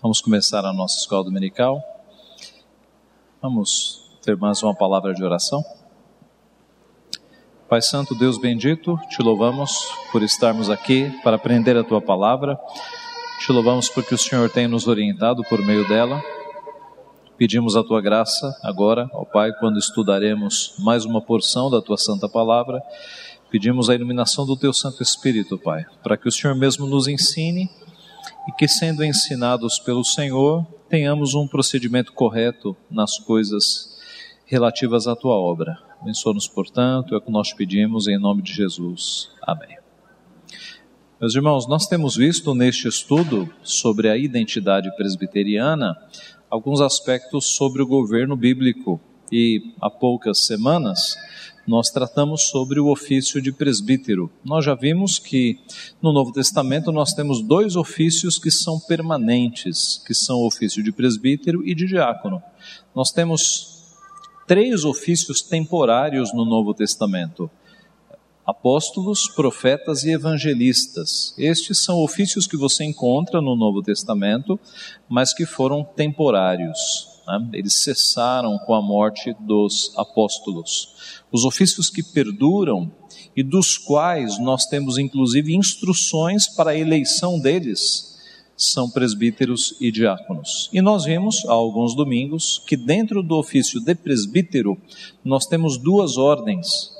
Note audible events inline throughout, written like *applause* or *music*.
Vamos começar a nossa escola dominical. Vamos ter mais uma palavra de oração. Pai Santo, Deus bendito, te louvamos por estarmos aqui para aprender a tua palavra. Te louvamos porque o Senhor tem nos orientado por meio dela. Pedimos a tua graça agora, ó Pai, quando estudaremos mais uma porção da tua santa palavra. Pedimos a iluminação do teu Santo Espírito, Pai, para que o Senhor mesmo nos ensine e que, sendo ensinados pelo Senhor, tenhamos um procedimento correto nas coisas relativas à tua obra. Abençoa-nos, portanto, é o que nós pedimos em nome de Jesus. Amém. Meus irmãos, nós temos visto neste estudo sobre a identidade presbiteriana alguns aspectos sobre o governo bíblico e há poucas semanas nós tratamos sobre o ofício de presbítero. Nós já vimos que no Novo Testamento nós temos dois ofícios que são permanentes, que são o ofício de presbítero e de diácono. Nós temos três ofícios temporários no Novo Testamento: apóstolos, profetas e evangelistas. Estes são ofícios que você encontra no Novo Testamento, mas que foram temporários. Né? Eles cessaram com a morte dos apóstolos os ofícios que perduram e dos quais nós temos inclusive instruções para a eleição deles, são presbíteros e diáconos. E nós vimos há alguns domingos que dentro do ofício de presbítero nós temos duas ordens.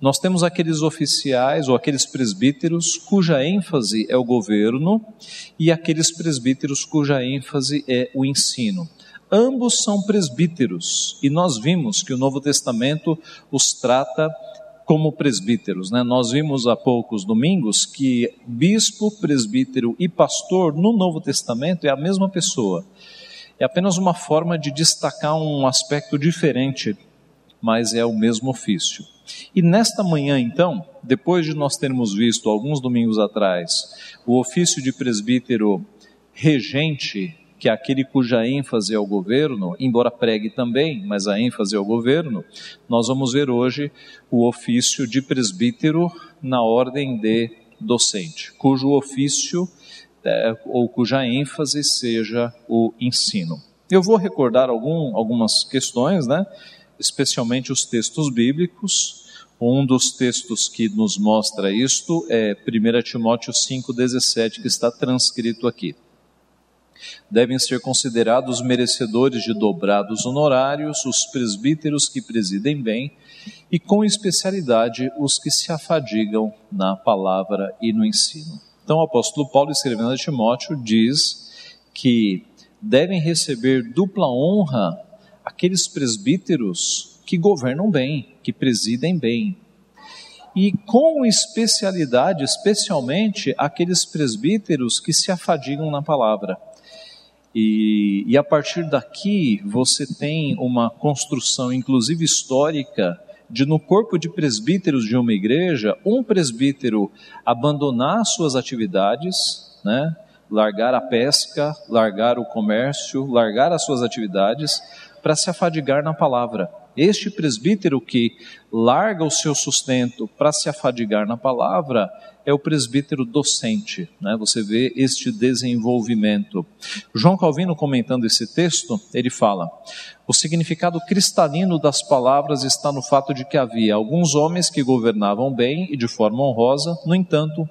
Nós temos aqueles oficiais ou aqueles presbíteros cuja ênfase é o governo e aqueles presbíteros cuja ênfase é o ensino. Ambos são presbíteros e nós vimos que o Novo Testamento os trata como presbíteros. Né? Nós vimos há poucos domingos que bispo, presbítero e pastor no Novo Testamento é a mesma pessoa. É apenas uma forma de destacar um aspecto diferente, mas é o mesmo ofício. E nesta manhã, então, depois de nós termos visto alguns domingos atrás o ofício de presbítero regente que é aquele cuja ênfase é o governo, embora pregue também, mas a ênfase é o governo, nós vamos ver hoje o ofício de presbítero na ordem de docente, cujo ofício é, ou cuja ênfase seja o ensino. Eu vou recordar algum, algumas questões, né? especialmente os textos bíblicos. Um dos textos que nos mostra isto é 1 Timóteo 5,17, que está transcrito aqui devem ser considerados merecedores de dobrados honorários os presbíteros que presidem bem e, com especialidade, os que se afadigam na palavra e no ensino. Então, o apóstolo Paulo, escrevendo a Timóteo, diz que devem receber dupla honra aqueles presbíteros que governam bem, que presidem bem. E com especialidade, especialmente, aqueles presbíteros que se afadigam na palavra. E, e a partir daqui você tem uma construção, inclusive histórica, de no corpo de presbíteros de uma igreja, um presbítero abandonar suas atividades, né? largar a pesca, largar o comércio, largar as suas atividades, para se afadigar na palavra. Este presbítero que larga o seu sustento para se afadigar na palavra é o presbítero docente, né? Você vê este desenvolvimento. João Calvino comentando esse texto, ele fala: o significado cristalino das palavras está no fato de que havia alguns homens que governavam bem e de forma honrosa, no entanto,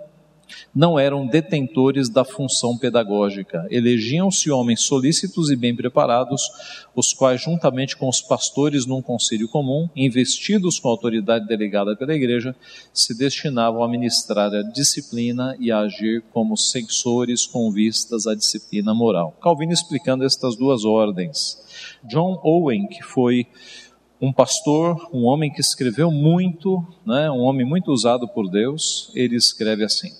não eram detentores da função pedagógica. Elegiam-se homens solícitos e bem preparados, os quais, juntamente com os pastores num concílio comum, investidos com a autoridade delegada pela igreja, se destinavam a ministrar a disciplina e a agir como censores com vistas à disciplina moral. Calvino explicando estas duas ordens. John Owen, que foi um pastor, um homem que escreveu muito, né, um homem muito usado por Deus, ele escreve assim: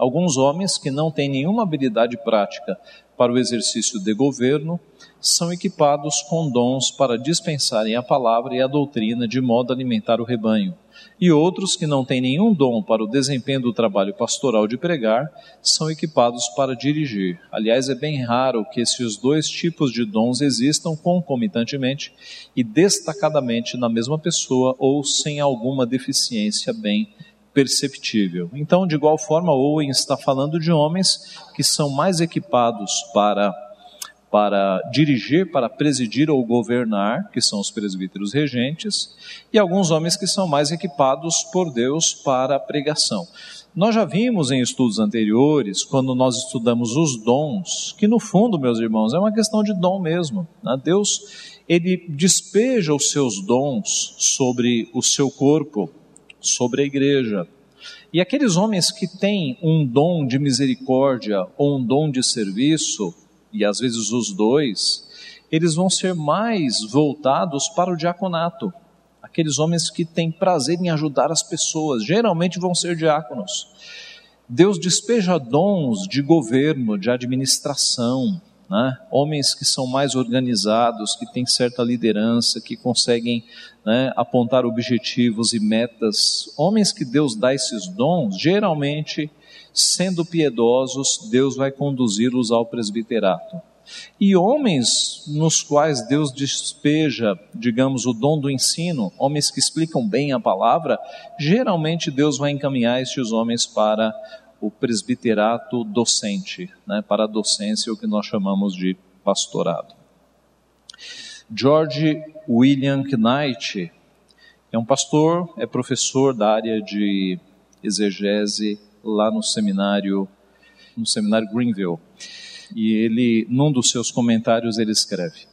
Alguns homens que não têm nenhuma habilidade prática para o exercício de governo são equipados com dons para dispensarem a palavra e a doutrina de modo a alimentar o rebanho. E outros que não têm nenhum dom para o desempenho do trabalho pastoral de pregar são equipados para dirigir. Aliás, é bem raro que esses dois tipos de dons existam concomitantemente e destacadamente na mesma pessoa ou sem alguma deficiência bem perceptível. Então, de igual forma, Owen está falando de homens que são mais equipados para para dirigir, para presidir ou governar, que são os presbíteros regentes, e alguns homens que são mais equipados por Deus para a pregação. Nós já vimos em estudos anteriores, quando nós estudamos os dons, que no fundo, meus irmãos, é uma questão de dom mesmo. Né? Deus, ele despeja os seus dons sobre o seu corpo, sobre a igreja. E aqueles homens que têm um dom de misericórdia ou um dom de serviço, e às vezes os dois, eles vão ser mais voltados para o diaconato. Aqueles homens que têm prazer em ajudar as pessoas, geralmente vão ser diáconos. Deus despeja dons de governo, de administração, né? homens que são mais organizados, que têm certa liderança, que conseguem né, apontar objetivos e metas. Homens que Deus dá esses dons, geralmente, sendo piedosos, Deus vai conduzi-los ao presbiterato. E homens nos quais Deus despeja, digamos, o dom do ensino, homens que explicam bem a palavra, geralmente Deus vai encaminhar estes homens para o presbiterato docente, né, para a docência, o que nós chamamos de pastorado. George William Knight é um pastor, é professor da área de exegese lá no seminário, no seminário Greenville. E ele, num dos seus comentários, ele escreve: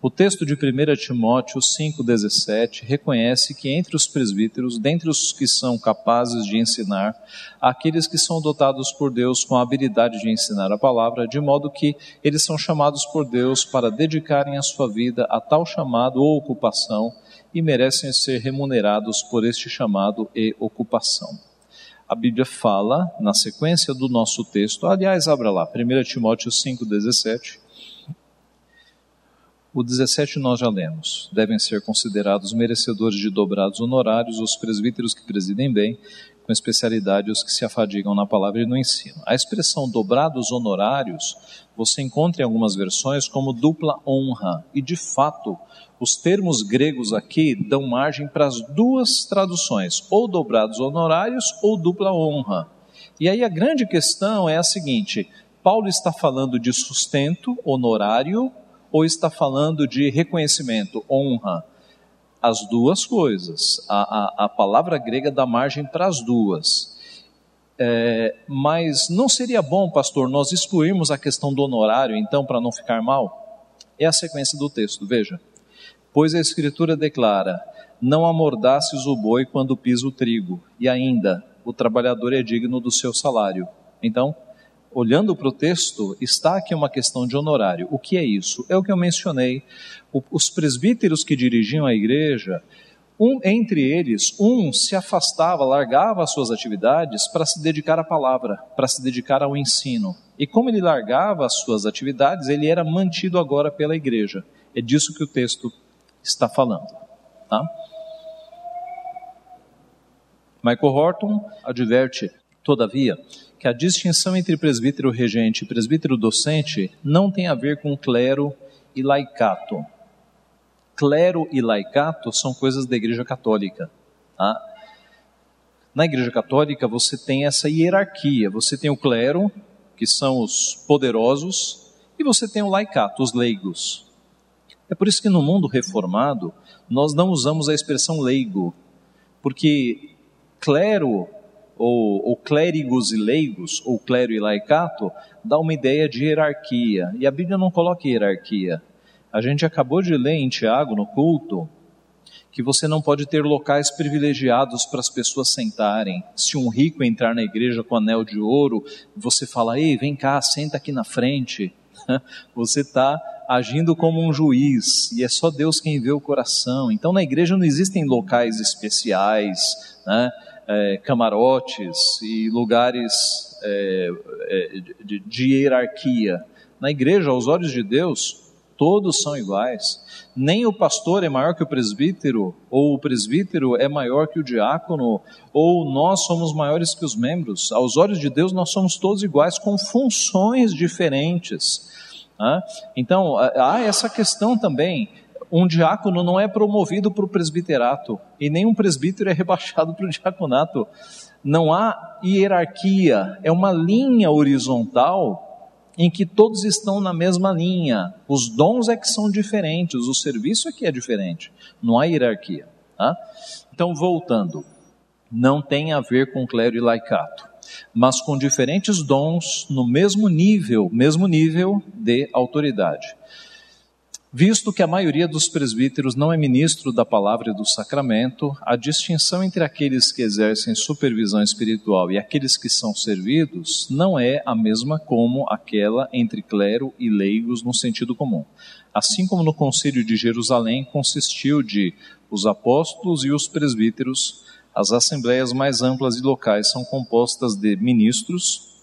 o texto de 1 Timóteo 5,17 reconhece que entre os presbíteros, dentre os que são capazes de ensinar, aqueles que são dotados por Deus com a habilidade de ensinar a palavra, de modo que eles são chamados por Deus para dedicarem a sua vida a tal chamado ou ocupação e merecem ser remunerados por este chamado e ocupação. A Bíblia fala, na sequência do nosso texto, aliás, abra lá, 1 Timóteo 5,17 o 17 nós já lemos. Devem ser considerados merecedores de dobrados honorários os presbíteros que presidem bem, com especialidade os que se afadigam na palavra e no ensino. A expressão dobrados honorários você encontra em algumas versões como dupla honra, e de fato, os termos gregos aqui dão margem para as duas traduções, ou dobrados honorários ou dupla honra. E aí a grande questão é a seguinte: Paulo está falando de sustento honorário ou está falando de reconhecimento, honra? As duas coisas. A, a, a palavra grega dá margem para as duas. É, mas não seria bom, pastor, nós excluirmos a questão do honorário, então, para não ficar mal? É a sequência do texto, veja. Pois a Escritura declara: Não amordaces o boi quando pisa o trigo, e ainda, o trabalhador é digno do seu salário. Então, olhando para o texto, está aqui uma questão de honorário. O que é isso? É o que eu mencionei. O, os presbíteros que dirigiam a igreja, um, entre eles, um se afastava, largava as suas atividades para se dedicar à palavra, para se dedicar ao ensino. E como ele largava as suas atividades, ele era mantido agora pela igreja. É disso que o texto está falando. Tá? Michael Horton adverte, todavia, que a distinção entre presbítero regente e presbítero docente não tem a ver com clero e laicato. Clero e laicato são coisas da Igreja Católica. Tá? Na Igreja Católica você tem essa hierarquia. Você tem o clero, que são os poderosos, e você tem o laicato, os leigos. É por isso que no mundo reformado nós não usamos a expressão leigo, porque clero ou, ou clérigos e leigos, ou clero e laicato, dá uma ideia de hierarquia. E a Bíblia não coloca hierarquia. A gente acabou de ler em Tiago, no culto, que você não pode ter locais privilegiados para as pessoas sentarem. Se um rico entrar na igreja com anel de ouro, você fala: ei, vem cá, senta aqui na frente. *laughs* Você está agindo como um juiz e é só Deus quem vê o coração. Então na igreja não existem locais especiais, né? É, camarotes e lugares é, é, de, de hierarquia. Na igreja, aos olhos de Deus, todos são iguais. Nem o pastor é maior que o presbítero, ou o presbítero é maior que o diácono, ou nós somos maiores que os membros. Aos olhos de Deus, nós somos todos iguais, com funções diferentes. Então, há essa questão também um diácono não é promovido para o presbiterato e nem um presbítero é rebaixado para o diaconato. não há hierarquia, é uma linha horizontal em que todos estão na mesma linha. Os dons é que são diferentes, o serviço é que é diferente, não há hierarquia. Tá? Então, voltando, não tem a ver com clero e laicato, mas com diferentes dons no mesmo nível, mesmo nível de autoridade. Visto que a maioria dos presbíteros não é ministro da palavra e do sacramento, a distinção entre aqueles que exercem supervisão espiritual e aqueles que são servidos não é a mesma como aquela entre clero e leigos no sentido comum. Assim como no concílio de Jerusalém consistiu de os apóstolos e os presbíteros, as assembleias mais amplas e locais são compostas de ministros,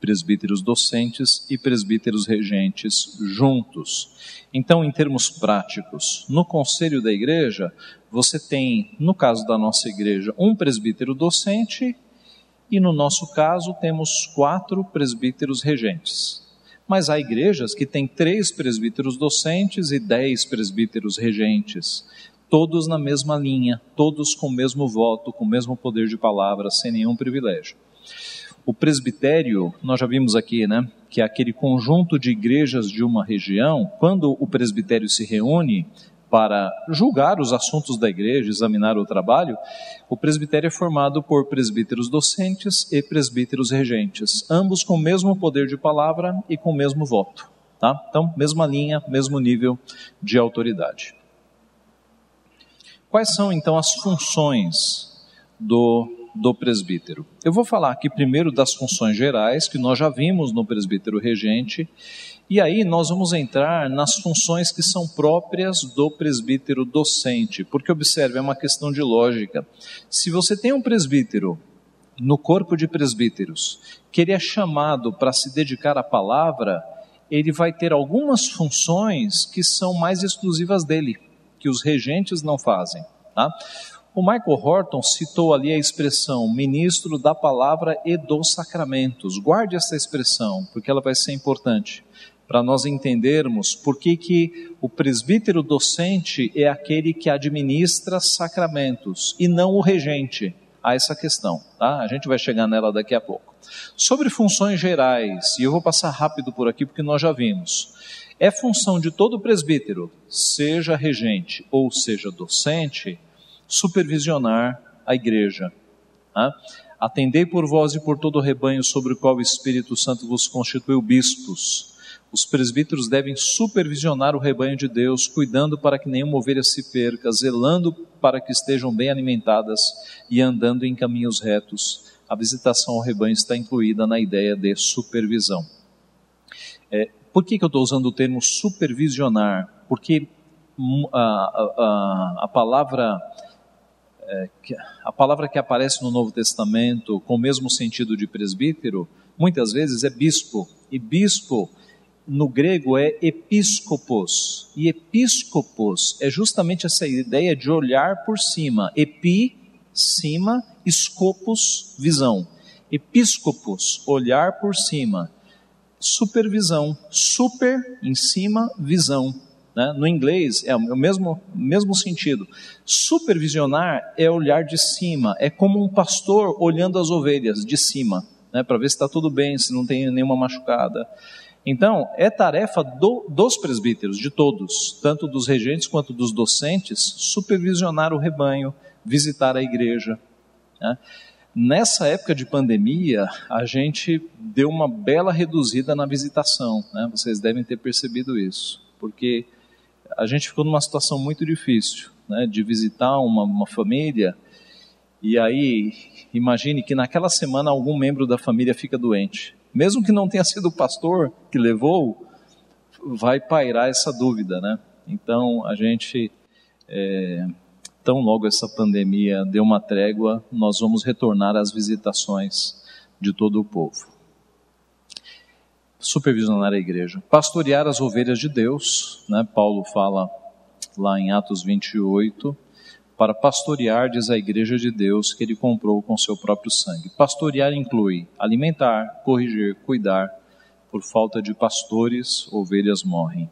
presbíteros docentes e presbíteros regentes juntos. Então, em termos práticos, no conselho da igreja, você tem, no caso da nossa igreja, um presbítero docente e, no nosso caso, temos quatro presbíteros regentes. Mas há igrejas que têm três presbíteros docentes e dez presbíteros regentes, todos na mesma linha, todos com o mesmo voto, com o mesmo poder de palavra, sem nenhum privilégio. O presbitério, nós já vimos aqui, né, que é aquele conjunto de igrejas de uma região, quando o presbitério se reúne para julgar os assuntos da igreja, examinar o trabalho, o presbitério é formado por presbíteros docentes e presbíteros regentes, ambos com o mesmo poder de palavra e com o mesmo voto. Tá? Então, mesma linha, mesmo nível de autoridade. Quais são então as funções do do presbítero. Eu vou falar aqui primeiro das funções gerais, que nós já vimos no presbítero regente, e aí nós vamos entrar nas funções que são próprias do presbítero docente, porque observe, é uma questão de lógica. Se você tem um presbítero no corpo de presbíteros, que ele é chamado para se dedicar à palavra, ele vai ter algumas funções que são mais exclusivas dele, que os regentes não fazem. Tá? O Michael Horton citou ali a expressão ministro da palavra e dos sacramentos. Guarde essa expressão, porque ela vai ser importante para nós entendermos por que, que o presbítero docente é aquele que administra sacramentos e não o regente a essa questão. Tá? A gente vai chegar nela daqui a pouco. Sobre funções gerais, e eu vou passar rápido por aqui porque nós já vimos. É função de todo presbítero, seja regente ou seja docente, supervisionar a igreja. Tá? Atendei por vós e por todo o rebanho sobre o qual o Espírito Santo vos constituiu bispos. Os presbíteros devem supervisionar o rebanho de Deus, cuidando para que nenhuma ovelha se perca, zelando para que estejam bem alimentadas e andando em caminhos retos. A visitação ao rebanho está incluída na ideia de supervisão. É, por que, que eu estou usando o termo supervisionar? Porque hum, a, a, a palavra é, a palavra que aparece no Novo Testamento com o mesmo sentido de presbítero, muitas vezes é bispo. E bispo no grego é episcopos. E episcopos é justamente essa ideia de olhar por cima. Epi, cima, escopos, visão. Episcopos, olhar por cima. Supervisão, super em cima, visão. Né? No inglês é o mesmo, mesmo sentido. Supervisionar é olhar de cima, é como um pastor olhando as ovelhas de cima, né? para ver se está tudo bem, se não tem nenhuma machucada. Então, é tarefa do, dos presbíteros, de todos, tanto dos regentes quanto dos docentes, supervisionar o rebanho, visitar a igreja. Né? Nessa época de pandemia, a gente deu uma bela reduzida na visitação, né? vocês devem ter percebido isso, porque a gente ficou numa situação muito difícil, né, de visitar uma, uma família e aí imagine que naquela semana algum membro da família fica doente, mesmo que não tenha sido o pastor que levou, vai pairar essa dúvida, né? Então a gente é, tão logo essa pandemia deu uma trégua, nós vamos retornar às visitações de todo o povo supervisionar a igreja, pastorear as ovelhas de Deus, né? Paulo fala lá em Atos 28, para pastorear, diz a igreja de Deus que ele comprou com seu próprio sangue. Pastorear inclui alimentar, corrigir, cuidar. Por falta de pastores, ovelhas morrem.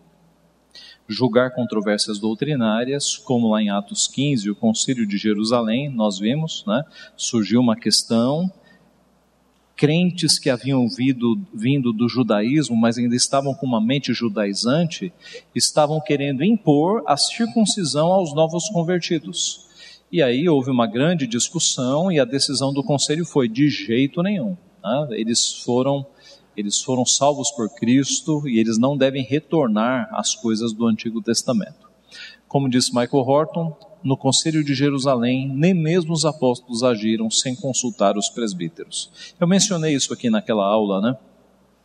julgar controvérsias doutrinárias, como lá em Atos 15, o Concílio de Jerusalém, nós vimos, né? surgiu uma questão, crentes que haviam vindo, vindo do judaísmo, mas ainda estavam com uma mente judaizante, estavam querendo impor a circuncisão aos novos convertidos. E aí houve uma grande discussão e a decisão do conselho foi de jeito nenhum. Né? Eles foram eles foram salvos por Cristo e eles não devem retornar às coisas do Antigo Testamento. Como disse Michael Horton, no Conselho de Jerusalém, nem mesmo os apóstolos agiram sem consultar os presbíteros. Eu mencionei isso aqui naquela aula, né?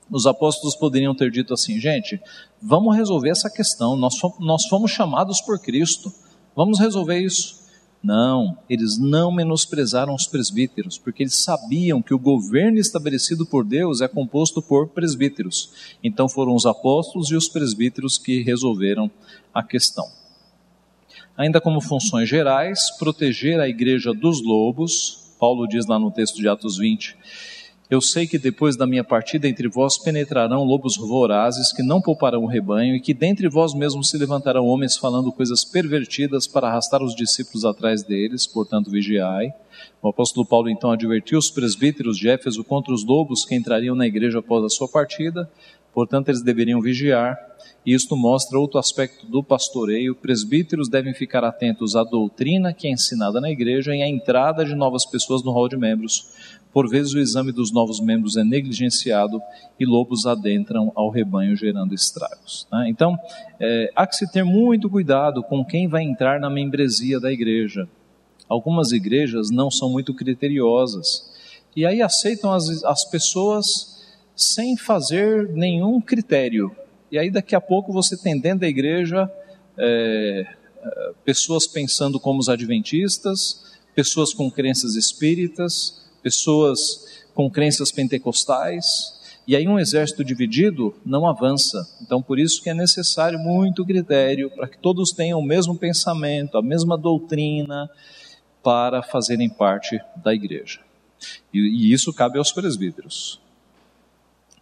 Os apóstolos poderiam ter dito assim: gente, vamos resolver essa questão, nós fomos, nós fomos chamados por Cristo, vamos resolver isso. Não, eles não menosprezaram os presbíteros, porque eles sabiam que o governo estabelecido por Deus é composto por presbíteros. Então foram os apóstolos e os presbíteros que resolveram a questão. Ainda como funções gerais, proteger a igreja dos lobos, Paulo diz lá no texto de Atos 20, eu sei que depois da minha partida entre vós penetrarão lobos vorazes que não pouparão o rebanho, e que dentre vós mesmos se levantarão homens falando coisas pervertidas para arrastar os discípulos atrás deles, portanto vigiai. O apóstolo Paulo então advertiu os presbíteros de Éfeso contra os lobos que entrariam na igreja após a sua partida, portanto eles deveriam vigiar. E isto mostra outro aspecto do pastoreio. Presbíteros devem ficar atentos à doutrina que é ensinada na igreja e à entrada de novas pessoas no hall de membros, por vezes o exame dos novos membros é negligenciado e lobos adentram ao rebanho gerando estragos. Né? Então, é, há que se ter muito cuidado com quem vai entrar na membresia da igreja. Algumas igrejas não são muito criteriosas e aí aceitam as, as pessoas sem fazer nenhum critério. E aí daqui a pouco você tem dentro da igreja é, é pessoas pensando como os adventistas, pessoas com crenças espíritas, pessoas com crenças pentecostais, e aí um exército dividido não avança. Então, por isso que é necessário muito critério para que todos tenham o mesmo pensamento, a mesma doutrina, para fazerem parte da igreja. E, e isso cabe aos presbíteros.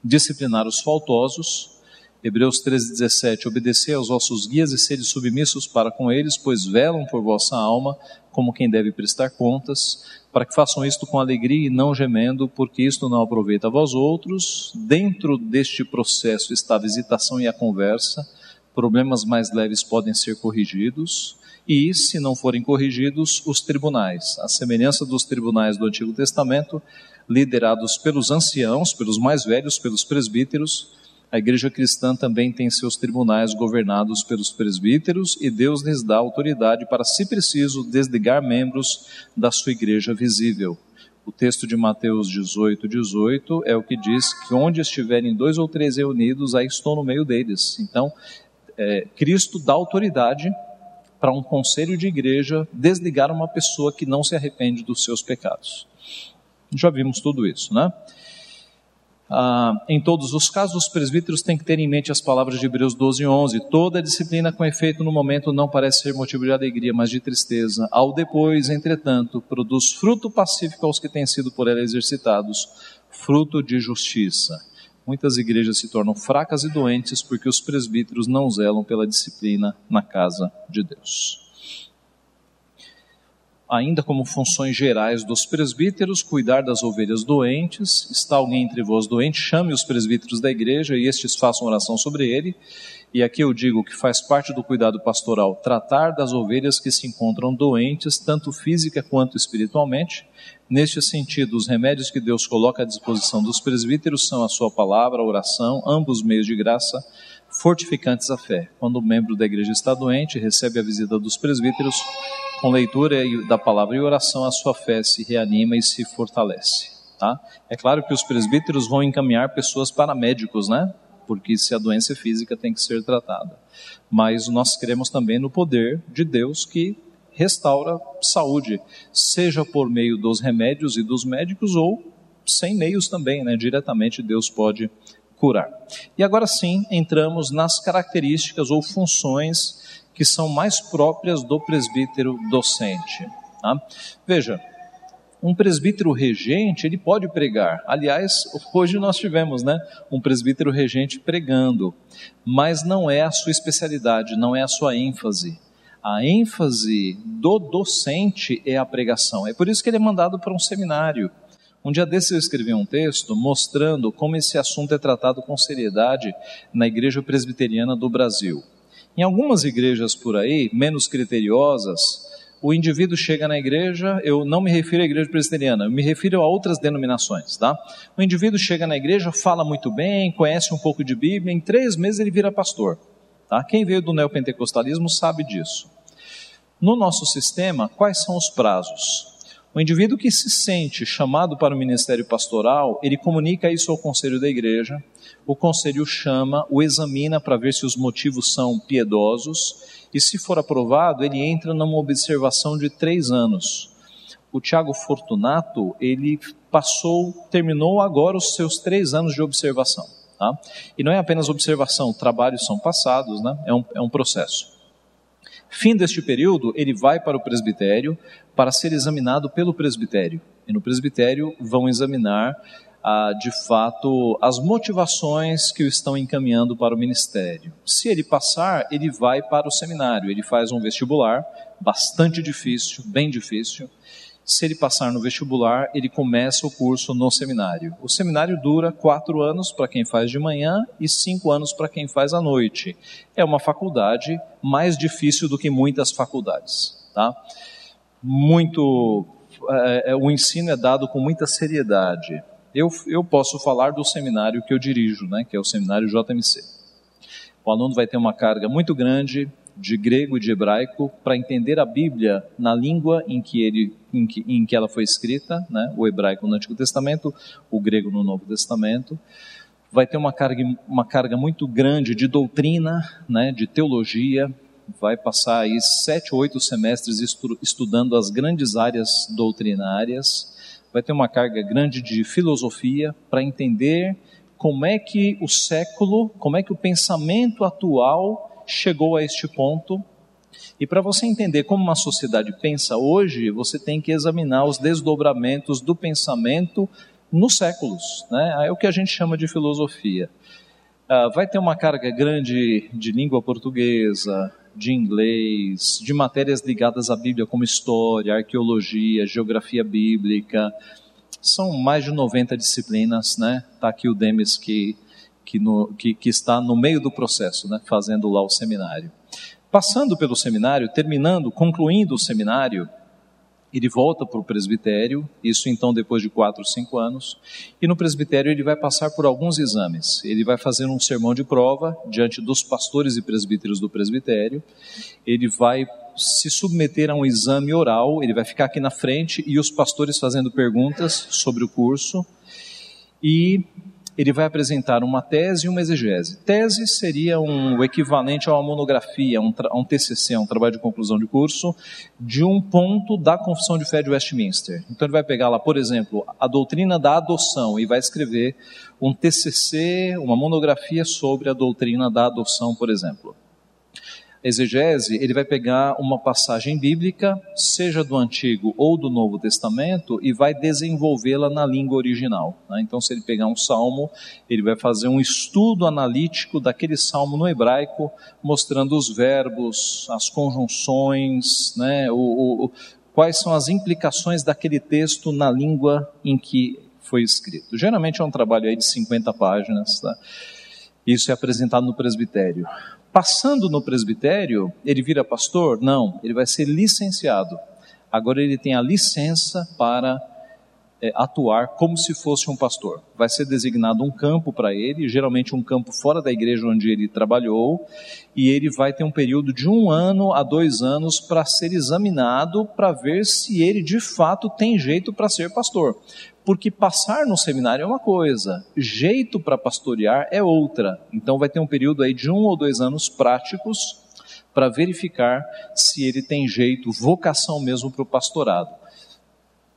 Disciplinar os faltosos, Hebreus 13,17: Obedecei aos vossos guias e sede submissos para com eles, pois velam por vossa alma, como quem deve prestar contas, para que façam isto com alegria e não gemendo, porque isto não aproveita a vós outros. Dentro deste processo está a visitação e a conversa. Problemas mais leves podem ser corrigidos. E, se não forem corrigidos, os tribunais. A semelhança dos tribunais do Antigo Testamento, liderados pelos anciãos, pelos mais velhos, pelos presbíteros, a igreja cristã também tem seus tribunais governados pelos presbíteros e Deus lhes dá autoridade para, se preciso, desligar membros da sua igreja visível. O texto de Mateus 18, 18 é o que diz que onde estiverem dois ou três reunidos, aí estou no meio deles. Então, é, Cristo dá autoridade para um conselho de igreja desligar uma pessoa que não se arrepende dos seus pecados. Já vimos tudo isso, né? Ah, em todos os casos, os presbíteros têm que ter em mente as palavras de Hebreus 12 e 11. Toda disciplina com efeito no momento não parece ser motivo de alegria, mas de tristeza. Ao depois, entretanto, produz fruto pacífico aos que têm sido por ela exercitados, fruto de justiça. Muitas igrejas se tornam fracas e doentes porque os presbíteros não zelam pela disciplina na casa de Deus ainda como funções gerais dos presbíteros, cuidar das ovelhas doentes. Está alguém entre vós doente, chame os presbíteros da igreja e estes façam oração sobre ele. E aqui eu digo que faz parte do cuidado pastoral tratar das ovelhas que se encontram doentes, tanto física quanto espiritualmente. Neste sentido, os remédios que Deus coloca à disposição dos presbíteros são a sua palavra, a oração, ambos meios de graça, fortificantes a fé. Quando o membro da igreja está doente, recebe a visita dos presbíteros, com leitura da palavra e oração, a sua fé se reanima e se fortalece. Tá? É claro que os presbíteros vão encaminhar pessoas para médicos, né? Porque se a doença é física tem que ser tratada. Mas nós cremos também no poder de Deus que restaura saúde, seja por meio dos remédios e dos médicos ou sem meios também, né? Diretamente Deus pode curar. E agora sim, entramos nas características ou funções que são mais próprias do presbítero docente. Tá? Veja, Um presbítero regente, ele pode pregar. Aliás, hoje nós tivemos, né, um presbítero regente pregando, mas não é a sua especialidade, não é a sua ênfase. A ênfase do docente é a pregação. É por isso que ele é mandado para um seminário. Um dia desses eu escrevi um texto mostrando como esse assunto é tratado com seriedade na Igreja Presbiteriana do Brasil. Em algumas igrejas por aí, menos criteriosas, o indivíduo chega na igreja, eu não me refiro à igreja presbiteriana, eu me refiro a outras denominações, tá? O indivíduo chega na igreja, fala muito bem, conhece um pouco de Bíblia, em três meses ele vira pastor, tá? Quem veio do neopentecostalismo sabe disso. No nosso sistema, quais são os prazos? O indivíduo que se sente chamado para o ministério pastoral, ele comunica isso ao conselho da igreja, o conselho chama, o examina para ver se os motivos são piedosos, e se for aprovado, ele entra numa observação de três anos. O Tiago Fortunato, ele passou, terminou agora os seus três anos de observação. Tá? E não é apenas observação, trabalhos são passados, né? é, um, é um processo. Fim deste período, ele vai para o presbitério para ser examinado pelo presbitério. E no presbitério vão examinar ah, de fato as motivações que o estão encaminhando para o ministério. Se ele passar, ele vai para o seminário, ele faz um vestibular bastante difícil, bem difícil. Se ele passar no vestibular, ele começa o curso no seminário. O seminário dura quatro anos para quem faz de manhã e cinco anos para quem faz à noite. É uma faculdade mais difícil do que muitas faculdades, tá? Muito, é, é o ensino é dado com muita seriedade eu, eu posso falar do seminário que eu dirijo, né, que é o seminário JMC. O aluno vai ter uma carga muito grande de grego e de hebraico para entender a Bíblia na língua em que, ele, em que, em que ela foi escrita, né, o hebraico no Antigo Testamento, o grego no Novo Testamento. Vai ter uma carga, uma carga muito grande de doutrina, né, de teologia, vai passar aí sete, oito semestres estu, estudando as grandes áreas doutrinárias. Vai ter uma carga grande de filosofia para entender como é que o século, como é que o pensamento atual chegou a este ponto. E para você entender como uma sociedade pensa hoje, você tem que examinar os desdobramentos do pensamento nos séculos. Né? É o que a gente chama de filosofia. Uh, vai ter uma carga grande de língua portuguesa, de inglês, de matérias ligadas à Bíblia, como história, arqueologia, geografia bíblica. São mais de 90 disciplinas, né? Está aqui o Demis que, que, no, que, que está no meio do processo, né? Fazendo lá o seminário. Passando pelo seminário, terminando, concluindo o seminário, ele volta para o presbitério, isso então depois de quatro, cinco anos, e no presbitério ele vai passar por alguns exames. Ele vai fazer um sermão de prova diante dos pastores e presbíteros do presbitério, ele vai se submeter a um exame oral, ele vai ficar aqui na frente e os pastores fazendo perguntas sobre o curso, e ele vai apresentar uma tese e uma exegese. Tese seria um, o equivalente a uma monografia, um, a um TCC, um trabalho de conclusão de curso, de um ponto da Confissão de Fé de Westminster. Então ele vai pegar lá, por exemplo, a doutrina da adoção e vai escrever um TCC, uma monografia sobre a doutrina da adoção, por exemplo exegese, ele vai pegar uma passagem bíblica, seja do Antigo ou do Novo Testamento, e vai desenvolvê-la na língua original. Né? Então, se ele pegar um salmo, ele vai fazer um estudo analítico daquele salmo no hebraico, mostrando os verbos, as conjunções, né? o, o, quais são as implicações daquele texto na língua em que foi escrito. Geralmente é um trabalho aí de 50 páginas. Tá? Isso é apresentado no presbitério. Passando no presbitério, ele vira pastor? Não, ele vai ser licenciado. Agora ele tem a licença para é, atuar como se fosse um pastor. Vai ser designado um campo para ele, geralmente um campo fora da igreja onde ele trabalhou, e ele vai ter um período de um ano a dois anos para ser examinado para ver se ele de fato tem jeito para ser pastor. Porque passar no seminário é uma coisa, jeito para pastorear é outra. Então vai ter um período aí de um ou dois anos práticos para verificar se ele tem jeito, vocação mesmo para o pastorado.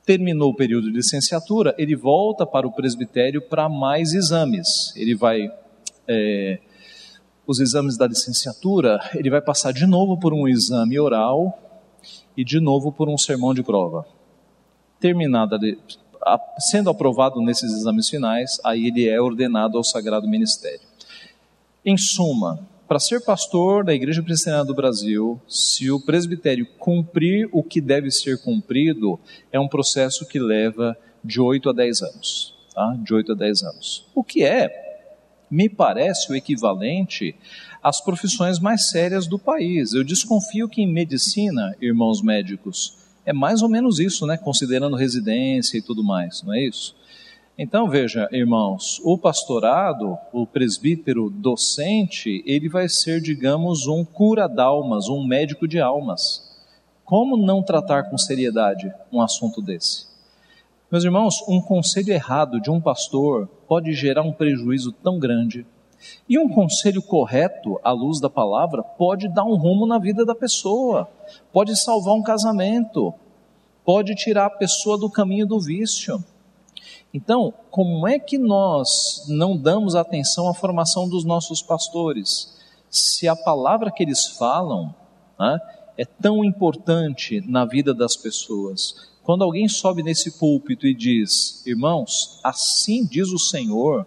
Terminou o período de licenciatura, ele volta para o presbitério para mais exames. Ele vai. É, os exames da licenciatura, ele vai passar de novo por um exame oral e de novo por um sermão de prova terminada, sendo aprovado nesses exames finais, aí ele é ordenado ao sagrado ministério. Em suma, para ser pastor da Igreja Presbiteriana do Brasil, se o presbitério cumprir o que deve ser cumprido, é um processo que leva de 8 a 10 anos. Tá? De 8 a 10 anos. O que é, me parece, o equivalente às profissões mais sérias do país. Eu desconfio que em medicina, irmãos médicos, é mais ou menos isso, né? Considerando residência e tudo mais, não é isso? Então, veja, irmãos, o pastorado, o presbítero docente, ele vai ser, digamos, um cura d'almas, um médico de almas. Como não tratar com seriedade um assunto desse? Meus irmãos, um conselho errado de um pastor pode gerar um prejuízo tão grande. E um conselho correto, à luz da palavra, pode dar um rumo na vida da pessoa, pode salvar um casamento, pode tirar a pessoa do caminho do vício. Então, como é que nós não damos atenção à formação dos nossos pastores? Se a palavra que eles falam né, é tão importante na vida das pessoas, quando alguém sobe nesse púlpito e diz, irmãos, assim diz o Senhor,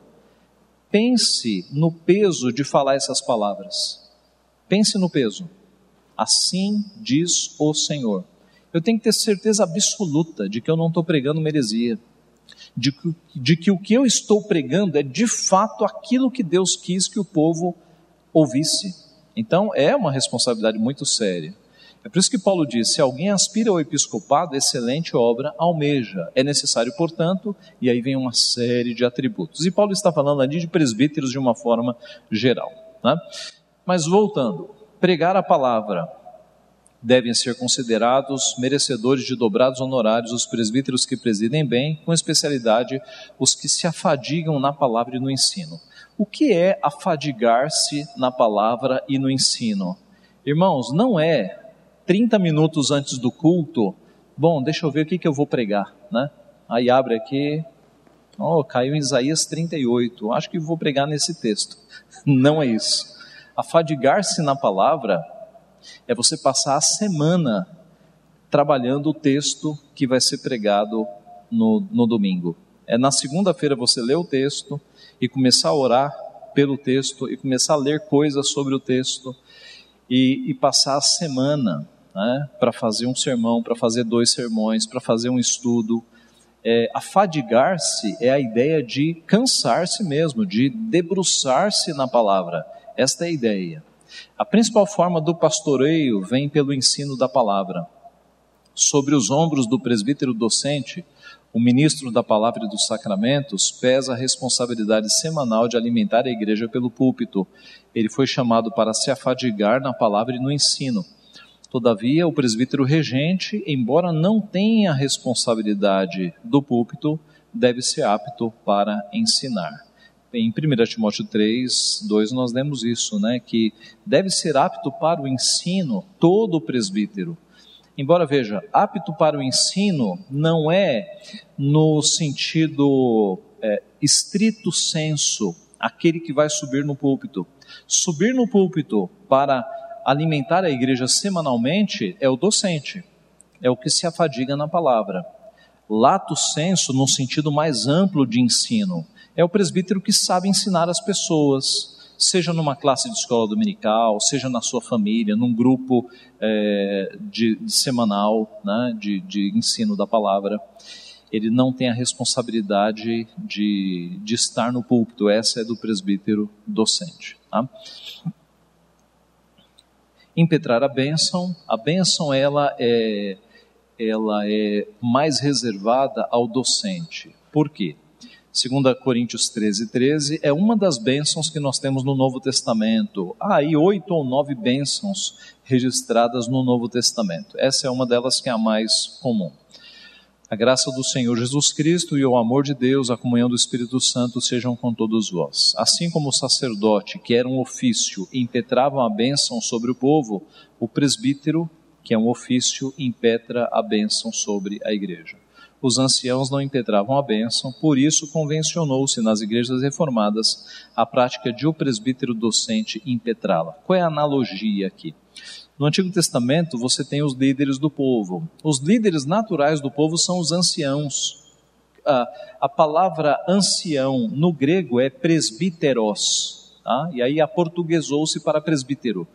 pense no peso de falar essas palavras. Pense no peso. Assim diz o Senhor. Eu tenho que ter certeza absoluta de que eu não estou pregando uma heresia de que, de que o que eu estou pregando é de fato aquilo que Deus quis que o povo ouvisse. Então é uma responsabilidade muito séria. É por isso que Paulo diz: se alguém aspira ao episcopado, excelente obra almeja. É necessário, portanto, e aí vem uma série de atributos. E Paulo está falando ali de presbíteros de uma forma geral. Né? Mas voltando, pregar a palavra devem ser considerados merecedores de dobrados honorários os presbíteros que presidem bem, com especialidade os que se afadigam na palavra e no ensino. O que é afadigar-se na palavra e no ensino? Irmãos, não é 30 minutos antes do culto, bom, deixa eu ver o que, que eu vou pregar, né? Aí abre aqui, oh, caiu em Isaías 38, acho que vou pregar nesse texto. *laughs* Não é isso. Afadigar-se na palavra é você passar a semana trabalhando o texto que vai ser pregado no, no domingo. É na segunda-feira você ler o texto e começar a orar pelo texto e começar a ler coisas sobre o texto e, e passar a semana né, para fazer um sermão, para fazer dois sermões, para fazer um estudo. É, afadigar-se é a ideia de cansar-se mesmo, de debruçar-se na palavra. Esta é a ideia. A principal forma do pastoreio vem pelo ensino da palavra. Sobre os ombros do presbítero docente, o ministro da palavra e dos sacramentos pesa a responsabilidade semanal de alimentar a igreja pelo púlpito. Ele foi chamado para se afadigar na palavra e no ensino. Todavia, o presbítero regente, embora não tenha responsabilidade do púlpito, deve ser apto para ensinar em 1 Timóteo 3, 2, nós lemos isso, né? Que deve ser apto para o ensino todo o presbítero. Embora veja, apto para o ensino não é no sentido é, estrito senso, aquele que vai subir no púlpito. Subir no púlpito para alimentar a igreja semanalmente é o docente, é o que se afadiga na palavra. Lato senso, no sentido mais amplo de ensino, é o presbítero que sabe ensinar as pessoas, seja numa classe de escola dominical, seja na sua família, num grupo é, de, de, semanal né, de, de ensino da palavra. Ele não tem a responsabilidade de, de estar no púlpito, essa é do presbítero docente. Tá? Impetrar a bênção, a bênção ela é, ela é mais reservada ao docente. Por quê? 2 Coríntios 13, 13, é uma das bênçãos que nós temos no Novo Testamento. Há aí oito ou nove bênçãos registradas no Novo Testamento. Essa é uma delas que é a mais comum. A graça do Senhor Jesus Cristo e o amor de Deus, a comunhão do Espírito Santo sejam com todos vós. Assim como o sacerdote, que era um ofício, impetrava a bênção sobre o povo, o presbítero, que é um ofício, impetra a bênção sobre a igreja os anciãos não impetravam a bênção, por isso convencionou-se nas igrejas reformadas a prática de o presbítero docente impetrá-la. Qual é a analogia aqui? No Antigo Testamento, você tem os líderes do povo. Os líderes naturais do povo são os anciãos. A, a palavra ancião no grego é presbíteros, tá? e aí aportuguesou-se para presbítero.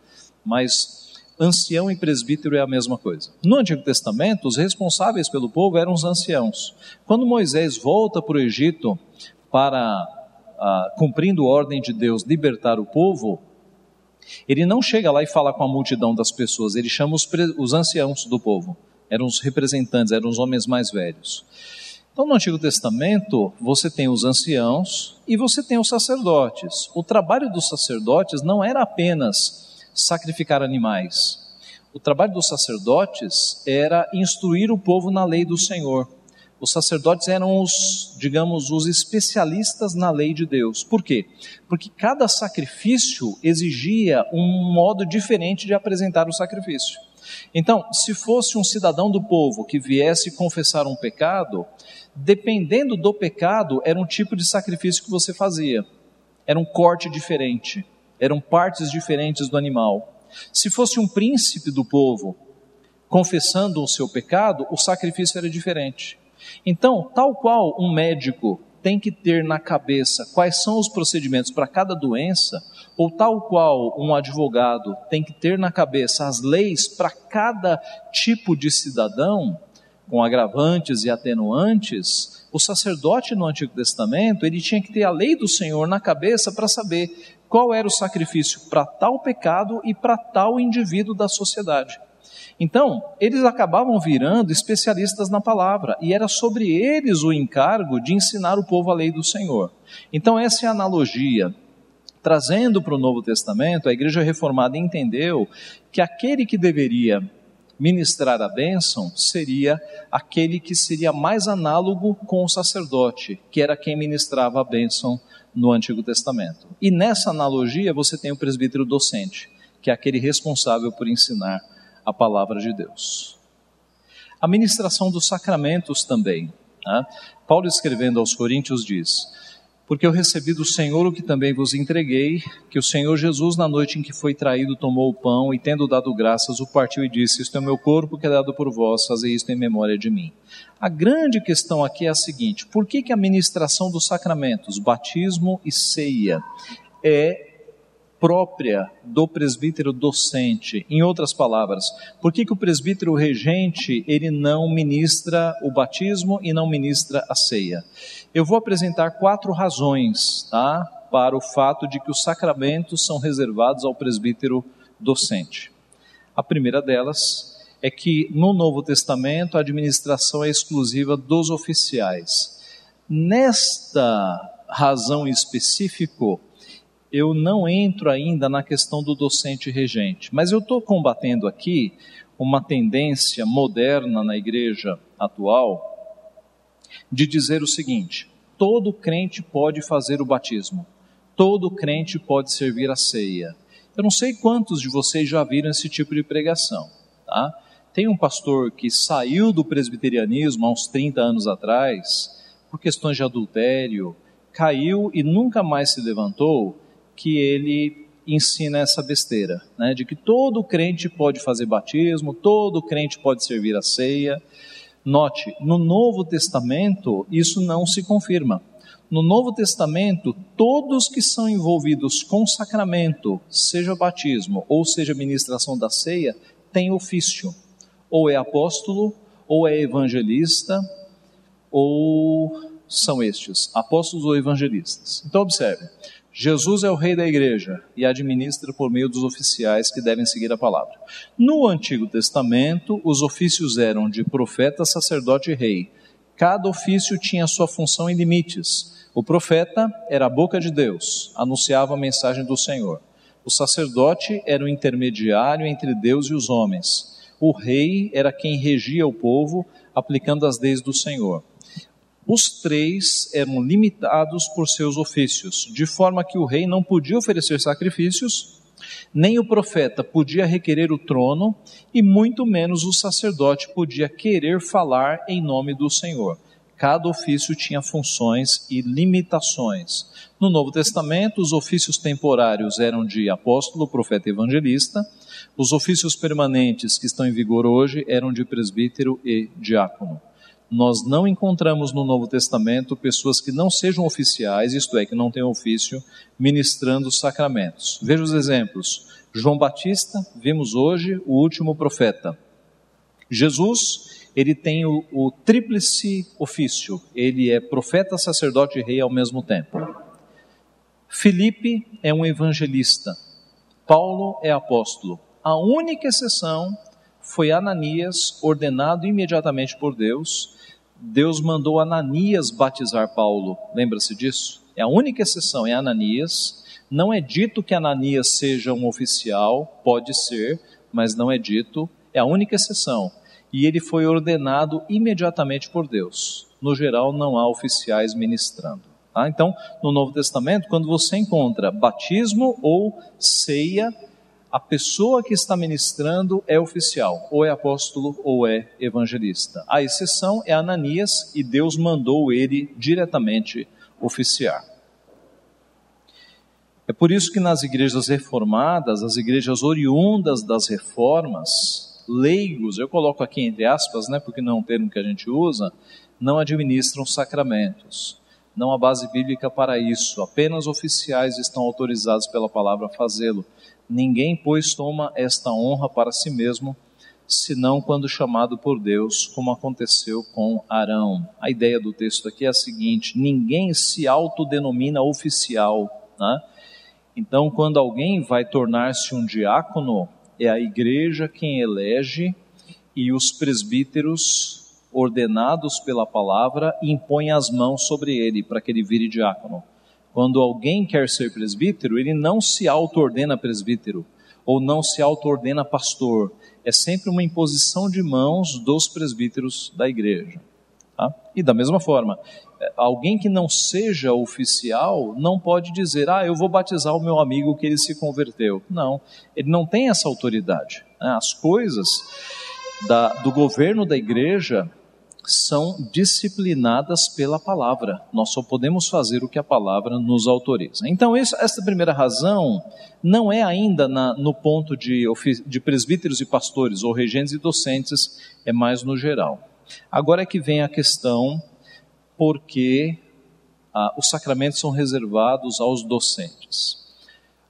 Mas ancião e presbítero é a mesma coisa. No Antigo Testamento, os responsáveis pelo povo eram os anciãos. Quando Moisés volta para o Egito para, uh, cumprindo a ordem de Deus, libertar o povo, ele não chega lá e fala com a multidão das pessoas, ele chama os, os anciãos do povo. Eram os representantes, eram os homens mais velhos. Então, no Antigo Testamento, você tem os anciãos e você tem os sacerdotes. O trabalho dos sacerdotes não era apenas sacrificar animais. O trabalho dos sacerdotes era instruir o povo na lei do Senhor. Os sacerdotes eram os, digamos, os especialistas na lei de Deus. Por quê? Porque cada sacrifício exigia um modo diferente de apresentar o sacrifício. Então, se fosse um cidadão do povo que viesse confessar um pecado, dependendo do pecado, era um tipo de sacrifício que você fazia. Era um corte diferente, eram partes diferentes do animal. Se fosse um príncipe do povo confessando o seu pecado, o sacrifício era diferente. Então, tal qual um médico tem que ter na cabeça quais são os procedimentos para cada doença, ou tal qual um advogado tem que ter na cabeça as leis para cada tipo de cidadão, com agravantes e atenuantes, o sacerdote no Antigo Testamento, ele tinha que ter a lei do Senhor na cabeça para saber qual era o sacrifício para tal pecado e para tal indivíduo da sociedade. Então, eles acabavam virando especialistas na palavra, e era sobre eles o encargo de ensinar o povo a lei do Senhor. Então, essa é a analogia. Trazendo para o Novo Testamento, a igreja reformada entendeu que aquele que deveria ministrar a bênção seria aquele que seria mais análogo com o sacerdote, que era quem ministrava a bênção no Antigo Testamento. E nessa analogia você tem o presbítero docente, que é aquele responsável por ensinar a palavra de Deus. A ministração dos sacramentos também. Né? Paulo, escrevendo aos Coríntios, diz: Porque eu recebi do Senhor o que também vos entreguei, que o Senhor Jesus, na noite em que foi traído, tomou o pão e, tendo dado graças, o partiu e disse: Isto é o meu corpo que é dado por vós, fazei isto em memória de mim. A grande questão aqui é a seguinte: por que, que a ministração dos sacramentos, batismo e ceia, é própria do presbítero docente. Em outras palavras, por que, que o presbítero regente ele não ministra o batismo e não ministra a ceia? Eu vou apresentar quatro razões, tá, para o fato de que os sacramentos são reservados ao presbítero docente. A primeira delas é que no Novo Testamento a administração é exclusiva dos oficiais. Nesta razão específica, eu não entro ainda na questão do docente regente, mas eu estou combatendo aqui uma tendência moderna na igreja atual de dizer o seguinte: todo crente pode fazer o batismo, todo crente pode servir a ceia. Eu não sei quantos de vocês já viram esse tipo de pregação, tá? Tem um pastor que saiu do presbiterianismo há uns 30 anos atrás, por questões de adultério, caiu e nunca mais se levantou, que ele ensina essa besteira, né, de que todo crente pode fazer batismo, todo crente pode servir a ceia. Note, no Novo Testamento isso não se confirma. No Novo Testamento, todos que são envolvidos com sacramento, seja batismo ou seja ministração da ceia, têm ofício. Ou é apóstolo, ou é evangelista, ou são estes, apóstolos ou evangelistas. Então observe, Jesus é o rei da igreja e administra por meio dos oficiais que devem seguir a palavra. No Antigo Testamento, os ofícios eram de profeta, sacerdote e rei. Cada ofício tinha sua função e limites. O profeta era a boca de Deus, anunciava a mensagem do Senhor. O sacerdote era o intermediário entre Deus e os homens. O rei era quem regia o povo, aplicando as leis do Senhor. Os três eram limitados por seus ofícios, de forma que o rei não podia oferecer sacrifícios, nem o profeta podia requerer o trono, e muito menos o sacerdote podia querer falar em nome do Senhor. Cada ofício tinha funções e limitações. No Novo Testamento, os ofícios temporários eram de apóstolo, profeta e evangelista. Os ofícios permanentes que estão em vigor hoje eram de presbítero e diácono. Nós não encontramos no Novo Testamento pessoas que não sejam oficiais, isto é, que não tenham ofício, ministrando os sacramentos. Veja os exemplos. João Batista, vimos hoje, o último profeta. Jesus, ele tem o, o tríplice ofício, ele é profeta, sacerdote e rei ao mesmo tempo. Filipe é um evangelista, Paulo é apóstolo. A única exceção foi Ananias, ordenado imediatamente por Deus. Deus mandou Ananias batizar Paulo. Lembra-se disso? É a única exceção, é Ananias. Não é dito que Ananias seja um oficial, pode ser, mas não é dito. É a única exceção. E ele foi ordenado imediatamente por Deus. No geral, não há oficiais ministrando. Tá? Então, no Novo Testamento, quando você encontra batismo ou ceia, a pessoa que está ministrando é oficial, ou é apóstolo ou é evangelista. A exceção é Ananias e Deus mandou ele diretamente oficiar. É por isso que nas igrejas reformadas, as igrejas oriundas das reformas, leigos, eu coloco aqui entre aspas, né, porque não é um termo que a gente usa, não administram sacramentos. Não há base bíblica para isso, apenas oficiais estão autorizados pela palavra a fazê-lo. Ninguém, pois, toma esta honra para si mesmo, senão quando chamado por Deus, como aconteceu com Arão. A ideia do texto aqui é a seguinte: ninguém se autodenomina oficial. Né? Então, quando alguém vai tornar-se um diácono, é a igreja quem elege e os presbíteros ordenados pela palavra, impõe as mãos sobre ele para que ele vire diácono. Quando alguém quer ser presbítero, ele não se auto-ordena presbítero ou não se auto-ordena pastor. É sempre uma imposição de mãos dos presbíteros da igreja. Tá? E da mesma forma, é, alguém que não seja oficial não pode dizer, ah, eu vou batizar o meu amigo que ele se converteu. Não, ele não tem essa autoridade. Né? As coisas da, do governo da igreja são disciplinadas pela palavra. Nós só podemos fazer o que a palavra nos autoriza. Então, isso, essa primeira razão não é ainda na, no ponto de, de presbíteros e pastores, ou regentes e docentes, é mais no geral. Agora é que vem a questão porque ah, os sacramentos são reservados aos docentes.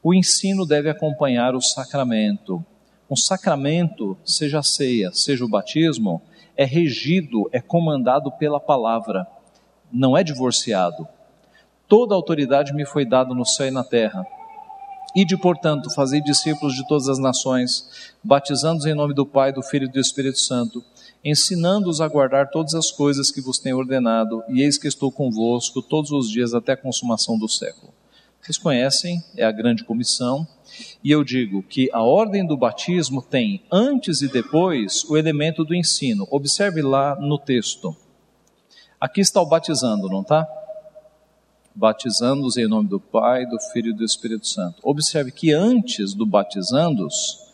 O ensino deve acompanhar o sacramento. Um sacramento, seja a ceia, seja o batismo, é regido, é comandado pela palavra, não é divorciado. Toda autoridade me foi dada no céu e na terra. Ide, portanto, fazei discípulos de todas as nações, batizando-os em nome do Pai, do Filho e do Espírito Santo, ensinando-os a guardar todas as coisas que vos tenho ordenado, e eis que estou convosco todos os dias até a consumação do século. Vocês conhecem, é a grande comissão, e eu digo que a ordem do batismo tem antes e depois o elemento do ensino. Observe lá no texto. Aqui está o batizando, não está? Batizando-os em nome do Pai, do Filho e do Espírito Santo. Observe que antes do batizando-os,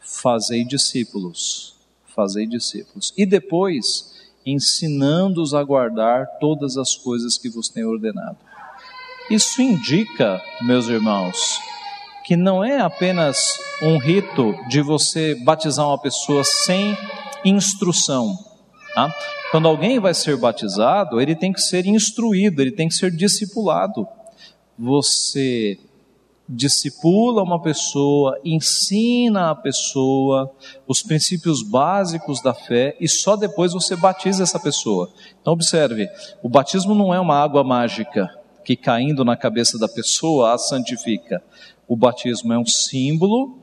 fazei discípulos. Fazei discípulos. E depois, ensinando-os a guardar todas as coisas que vos tenho ordenado. Isso indica, meus irmãos, que não é apenas um rito de você batizar uma pessoa sem instrução. Tá? Quando alguém vai ser batizado, ele tem que ser instruído, ele tem que ser discipulado. Você discipula uma pessoa, ensina a pessoa os princípios básicos da fé e só depois você batiza essa pessoa. Então, observe: o batismo não é uma água mágica que caindo na cabeça da pessoa a santifica. O batismo é um símbolo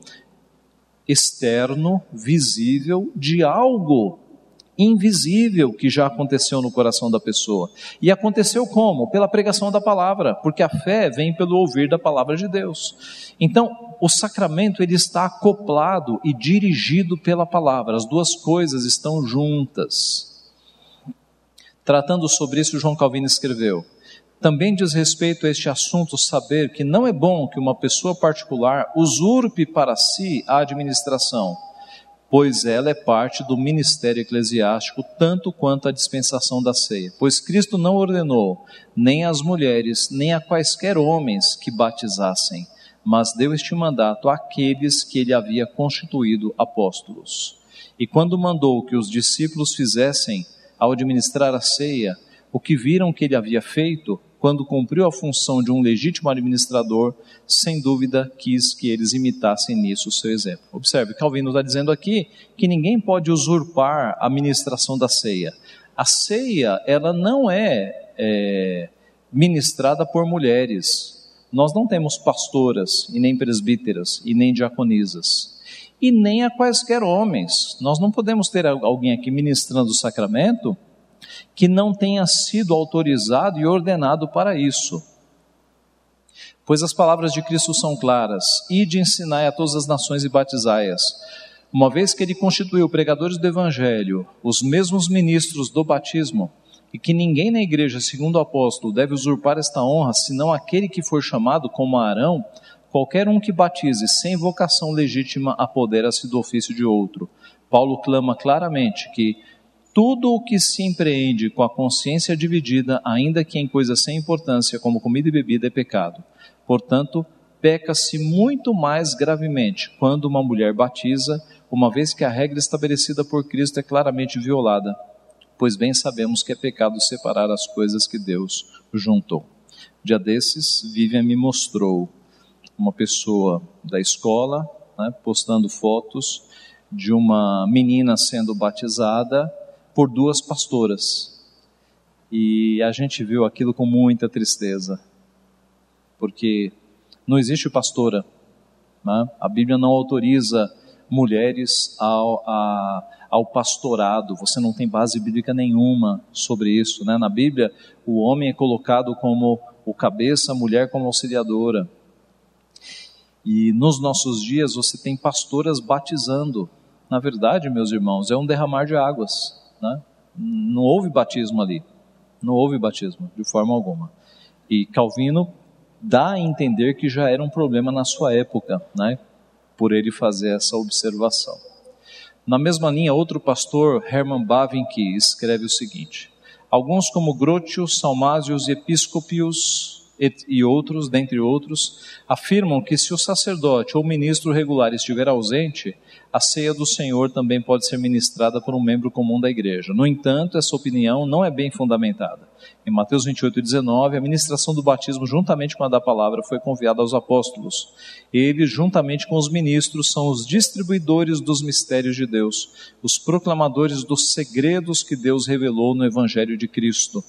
externo, visível, de algo invisível que já aconteceu no coração da pessoa. E aconteceu como? Pela pregação da palavra, porque a fé vem pelo ouvir da palavra de Deus. Então, o sacramento ele está acoplado e dirigido pela palavra. As duas coisas estão juntas. Tratando sobre isso, João Calvino escreveu: também diz respeito a este assunto saber que não é bom que uma pessoa particular usurpe para si a administração, pois ela é parte do ministério eclesiástico tanto quanto a dispensação da ceia. Pois Cristo não ordenou nem às mulheres, nem a quaisquer homens que batizassem, mas deu este mandato àqueles que ele havia constituído apóstolos. E quando mandou que os discípulos fizessem, ao administrar a ceia, o que viram que ele havia feito, quando cumpriu a função de um legítimo administrador, sem dúvida quis que eles imitassem nisso o seu exemplo. Observe, Calvino está dizendo aqui que ninguém pode usurpar a administração da ceia. A ceia, ela não é, é ministrada por mulheres. Nós não temos pastoras, e nem presbíteras, e nem diaconisas e nem a quaisquer homens. Nós não podemos ter alguém aqui ministrando o sacramento que não tenha sido autorizado e ordenado para isso. Pois as palavras de Cristo são claras: Ide ensinai a todas as nações e batizai-as. Uma vez que ele constituiu pregadores do Evangelho, os mesmos ministros do batismo, e que ninguém na igreja, segundo o apóstolo, deve usurpar esta honra, senão aquele que for chamado como Arão, Qualquer um que batize sem vocação legítima apodera-se do ofício de outro. Paulo clama claramente que tudo o que se empreende com a consciência dividida, ainda que em coisas sem importância, como comida e bebida, é pecado. Portanto, peca-se muito mais gravemente quando uma mulher batiza, uma vez que a regra estabelecida por Cristo é claramente violada, pois bem sabemos que é pecado separar as coisas que Deus juntou. Dia desses, Vivian me mostrou uma pessoa da escola né, postando fotos de uma menina sendo batizada por duas pastoras. E a gente viu aquilo com muita tristeza, porque não existe pastora. Né? A Bíblia não autoriza mulheres ao, a, ao pastorado. Você não tem base bíblica nenhuma sobre isso. Né? Na Bíblia, o homem é colocado como o cabeça, a mulher como auxiliadora. E nos nossos dias você tem pastoras batizando. Na verdade, meus irmãos, é um derramar de águas. Né? Não houve batismo ali. Não houve batismo, de forma alguma. E Calvino dá a entender que já era um problema na sua época, né? por ele fazer essa observação. Na mesma linha, outro pastor, Herman Bavinck, escreve o seguinte: Alguns, como Grotius, Salmásios e Episcopios, e outros, dentre outros, afirmam que se o sacerdote ou ministro regular estiver ausente, a ceia do Senhor também pode ser ministrada por um membro comum da igreja. No entanto, essa opinião não é bem fundamentada. Em Mateus 28, 19, a ministração do batismo, juntamente com a da palavra, foi confiada aos apóstolos. Eles, juntamente com os ministros, são os distribuidores dos mistérios de Deus, os proclamadores dos segredos que Deus revelou no Evangelho de Cristo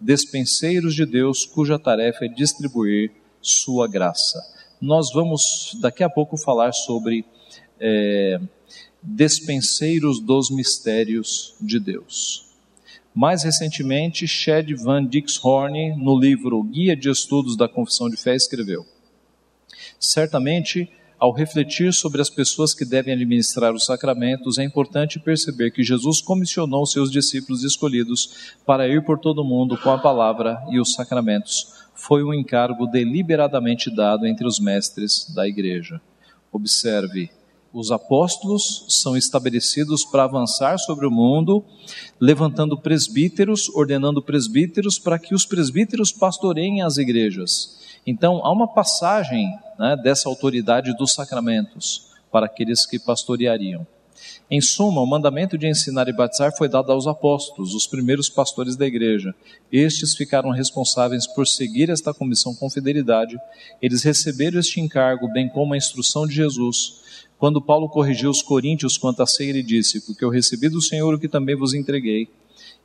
despenseiros de Deus, cuja tarefa é distribuir sua graça. Nós vamos daqui a pouco falar sobre é, despenseiros dos mistérios de Deus. Mais recentemente, Shed Van Dixhorn, no livro Guia de Estudos da Confissão de Fé, escreveu: Certamente ao refletir sobre as pessoas que devem administrar os sacramentos, é importante perceber que Jesus comissionou seus discípulos escolhidos para ir por todo o mundo com a palavra e os sacramentos. Foi um encargo deliberadamente dado entre os mestres da igreja. Observe, os apóstolos são estabelecidos para avançar sobre o mundo, levantando presbíteros, ordenando presbíteros para que os presbíteros pastoreiem as igrejas. Então, há uma passagem né, dessa autoridade dos sacramentos para aqueles que pastoreariam. Em suma, o mandamento de ensinar e batizar foi dado aos apóstolos, os primeiros pastores da igreja. Estes ficaram responsáveis por seguir esta comissão com fidelidade. Eles receberam este encargo, bem como a instrução de Jesus. Quando Paulo corrigiu os coríntios quanto a ceia, ele disse: Porque eu recebi do Senhor o que também vos entreguei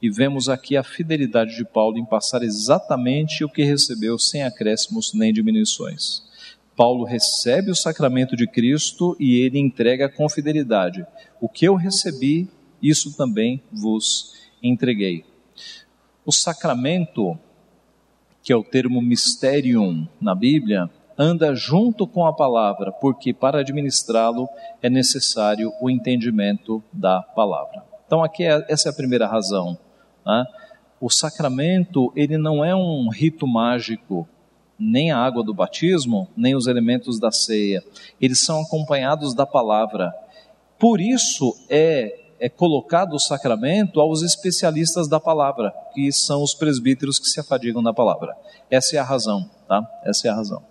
e vemos aqui a fidelidade de Paulo em passar exatamente o que recebeu, sem acréscimos nem diminuições. Paulo recebe o sacramento de Cristo e ele entrega com fidelidade. O que eu recebi, isso também vos entreguei. O sacramento, que é o termo mysterium na Bíblia, anda junto com a palavra, porque para administrá-lo é necessário o entendimento da palavra. Então, aqui é, essa é a primeira razão. Né? O sacramento, ele não é um rito mágico, nem a água do batismo, nem os elementos da ceia. Eles são acompanhados da palavra. Por isso é, é colocado o sacramento aos especialistas da palavra, que são os presbíteros que se afadigam da palavra. Essa é a razão, tá? Essa é a razão.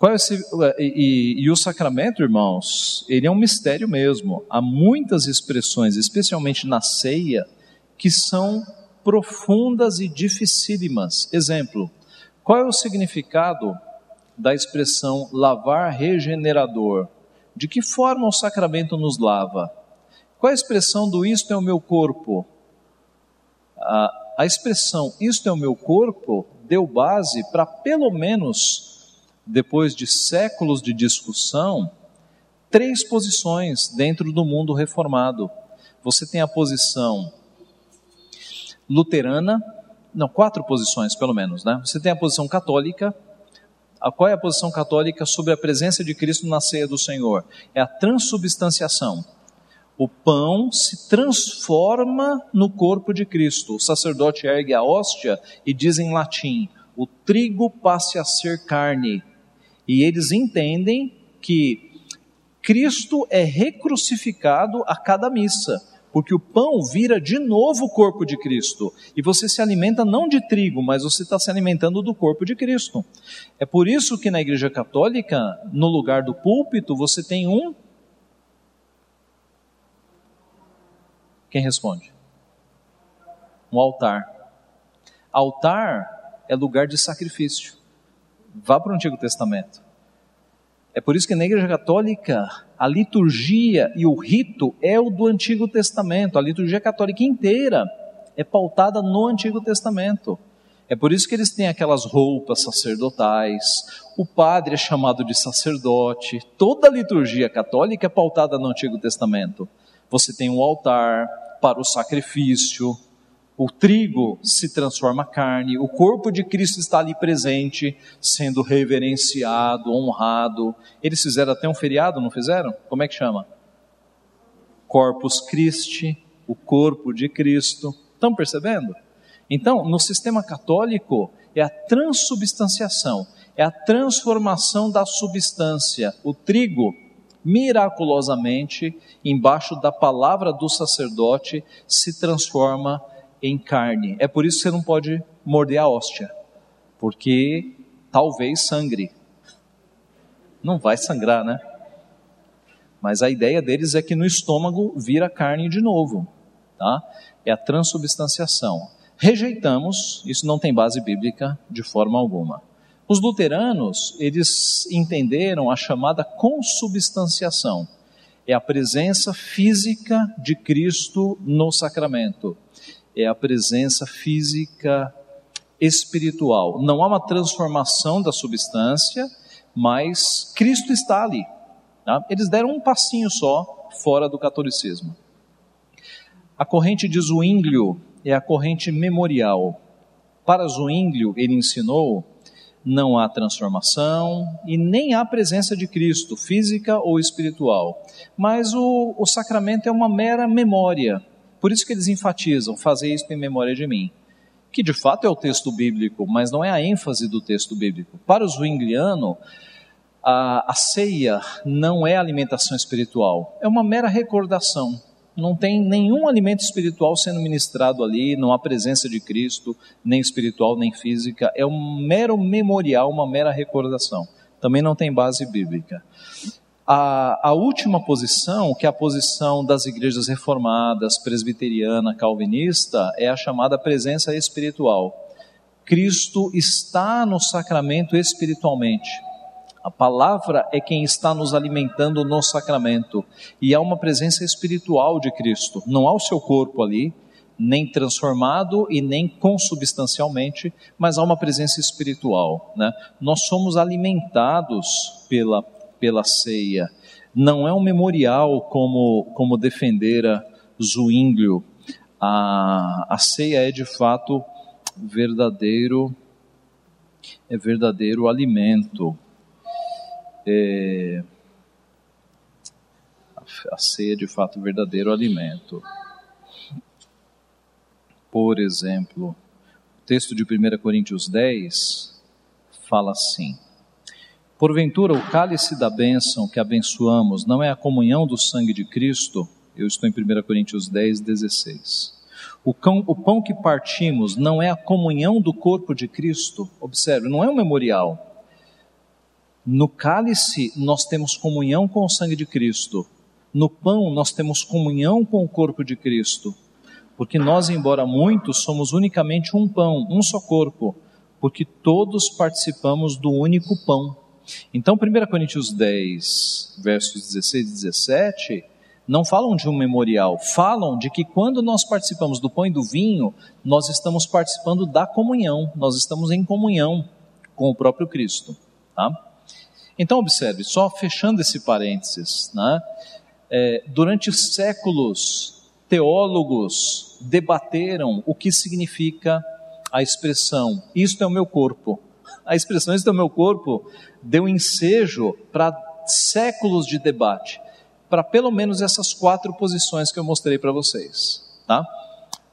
É esse, e, e, o sacramento, irmãos, ele é um mistério mesmo. Há muitas expressões, especialmente na ceia, que são profundas e dificílimas. Exemplo, qual é o significado da expressão lavar regenerador? De que forma o sacramento nos lava? Qual é a expressão do isto é o meu corpo? A, a expressão isto é o meu corpo deu base para pelo menos depois de séculos de discussão, três posições dentro do mundo reformado. Você tem a posição luterana, não, quatro posições pelo menos, né? Você tem a posição católica. A, qual é a posição católica sobre a presença de Cristo na ceia do Senhor? É a transubstanciação. O pão se transforma no corpo de Cristo. O sacerdote ergue a hóstia e diz em latim: o trigo passe a ser carne e eles entendem que Cristo é recrucificado a cada missa, porque o pão vira de novo o corpo de Cristo. E você se alimenta não de trigo, mas você está se alimentando do corpo de Cristo. É por isso que na Igreja Católica, no lugar do púlpito, você tem um. Quem responde? Um altar. Altar é lugar de sacrifício. Vá para o Antigo Testamento. É por isso que na Igreja Católica a liturgia e o rito é o do Antigo Testamento. A liturgia católica inteira é pautada no Antigo Testamento. É por isso que eles têm aquelas roupas sacerdotais, o padre é chamado de sacerdote, toda a liturgia católica é pautada no Antigo Testamento. Você tem um altar para o sacrifício, o trigo se transforma carne, o corpo de Cristo está ali presente, sendo reverenciado, honrado. Eles fizeram até um feriado, não fizeram? Como é que chama? Corpus Christi, o corpo de Cristo. Estão percebendo? Então, no sistema católico, é a transubstanciação, é a transformação da substância. O trigo, miraculosamente, embaixo da palavra do sacerdote, se transforma em carne. É por isso que você não pode morder a hóstia, porque talvez sangre. Não vai sangrar, né? Mas a ideia deles é que no estômago vira carne de novo, tá? É a transubstanciação. Rejeitamos, isso não tem base bíblica de forma alguma. Os luteranos, eles entenderam a chamada consubstanciação. É a presença física de Cristo no sacramento é a presença física espiritual. Não há uma transformação da substância, mas Cristo está ali. Tá? Eles deram um passinho só fora do catolicismo. A corrente de Zwinglio é a corrente memorial. Para Zwinglio, ele ensinou não há transformação e nem há presença de Cristo, física ou espiritual. Mas o, o sacramento é uma mera memória. Por isso que eles enfatizam, fazer isso em memória de mim. Que de fato é o texto bíblico, mas não é a ênfase do texto bíblico. Para o Zwingliano, a, a ceia não é alimentação espiritual, é uma mera recordação. Não tem nenhum alimento espiritual sendo ministrado ali, não há presença de Cristo, nem espiritual, nem física. É um mero memorial, uma mera recordação. Também não tem base bíblica. A, a, última posição, que é a posição das igrejas reformadas, presbiteriana, calvinista, é a chamada presença espiritual. Cristo está no sacramento espiritualmente. A palavra é quem está nos alimentando no sacramento. E há uma presença espiritual de Cristo. Não há o seu corpo ali, nem transformado e nem consubstancialmente, mas há uma presença espiritual. Né? Nós somos alimentados pela pela ceia. Não é um memorial como, como defendera Zwinglio. A, a ceia é de fato verdadeiro, é verdadeiro alimento. É, a ceia é de fato verdadeiro alimento. Por exemplo, o texto de 1 Coríntios 10 fala assim: Porventura, o cálice da bênção que abençoamos não é a comunhão do sangue de Cristo? Eu estou em 1 Coríntios 10, 16. O, cão, o pão que partimos não é a comunhão do corpo de Cristo? Observe, não é um memorial. No cálice, nós temos comunhão com o sangue de Cristo. No pão, nós temos comunhão com o corpo de Cristo. Porque nós, embora muitos, somos unicamente um pão, um só corpo, porque todos participamos do único pão. Então, 1 Coríntios 10, versos 16 e 17, não falam de um memorial, falam de que quando nós participamos do pão e do vinho, nós estamos participando da comunhão, nós estamos em comunhão com o próprio Cristo. Tá? Então, observe, só fechando esse parênteses, né? é, durante séculos, teólogos debateram o que significa a expressão: Isto é o meu corpo. A expressão Isto é o meu corpo deu ensejo para séculos de debate para pelo menos essas quatro posições que eu mostrei para vocês, tá?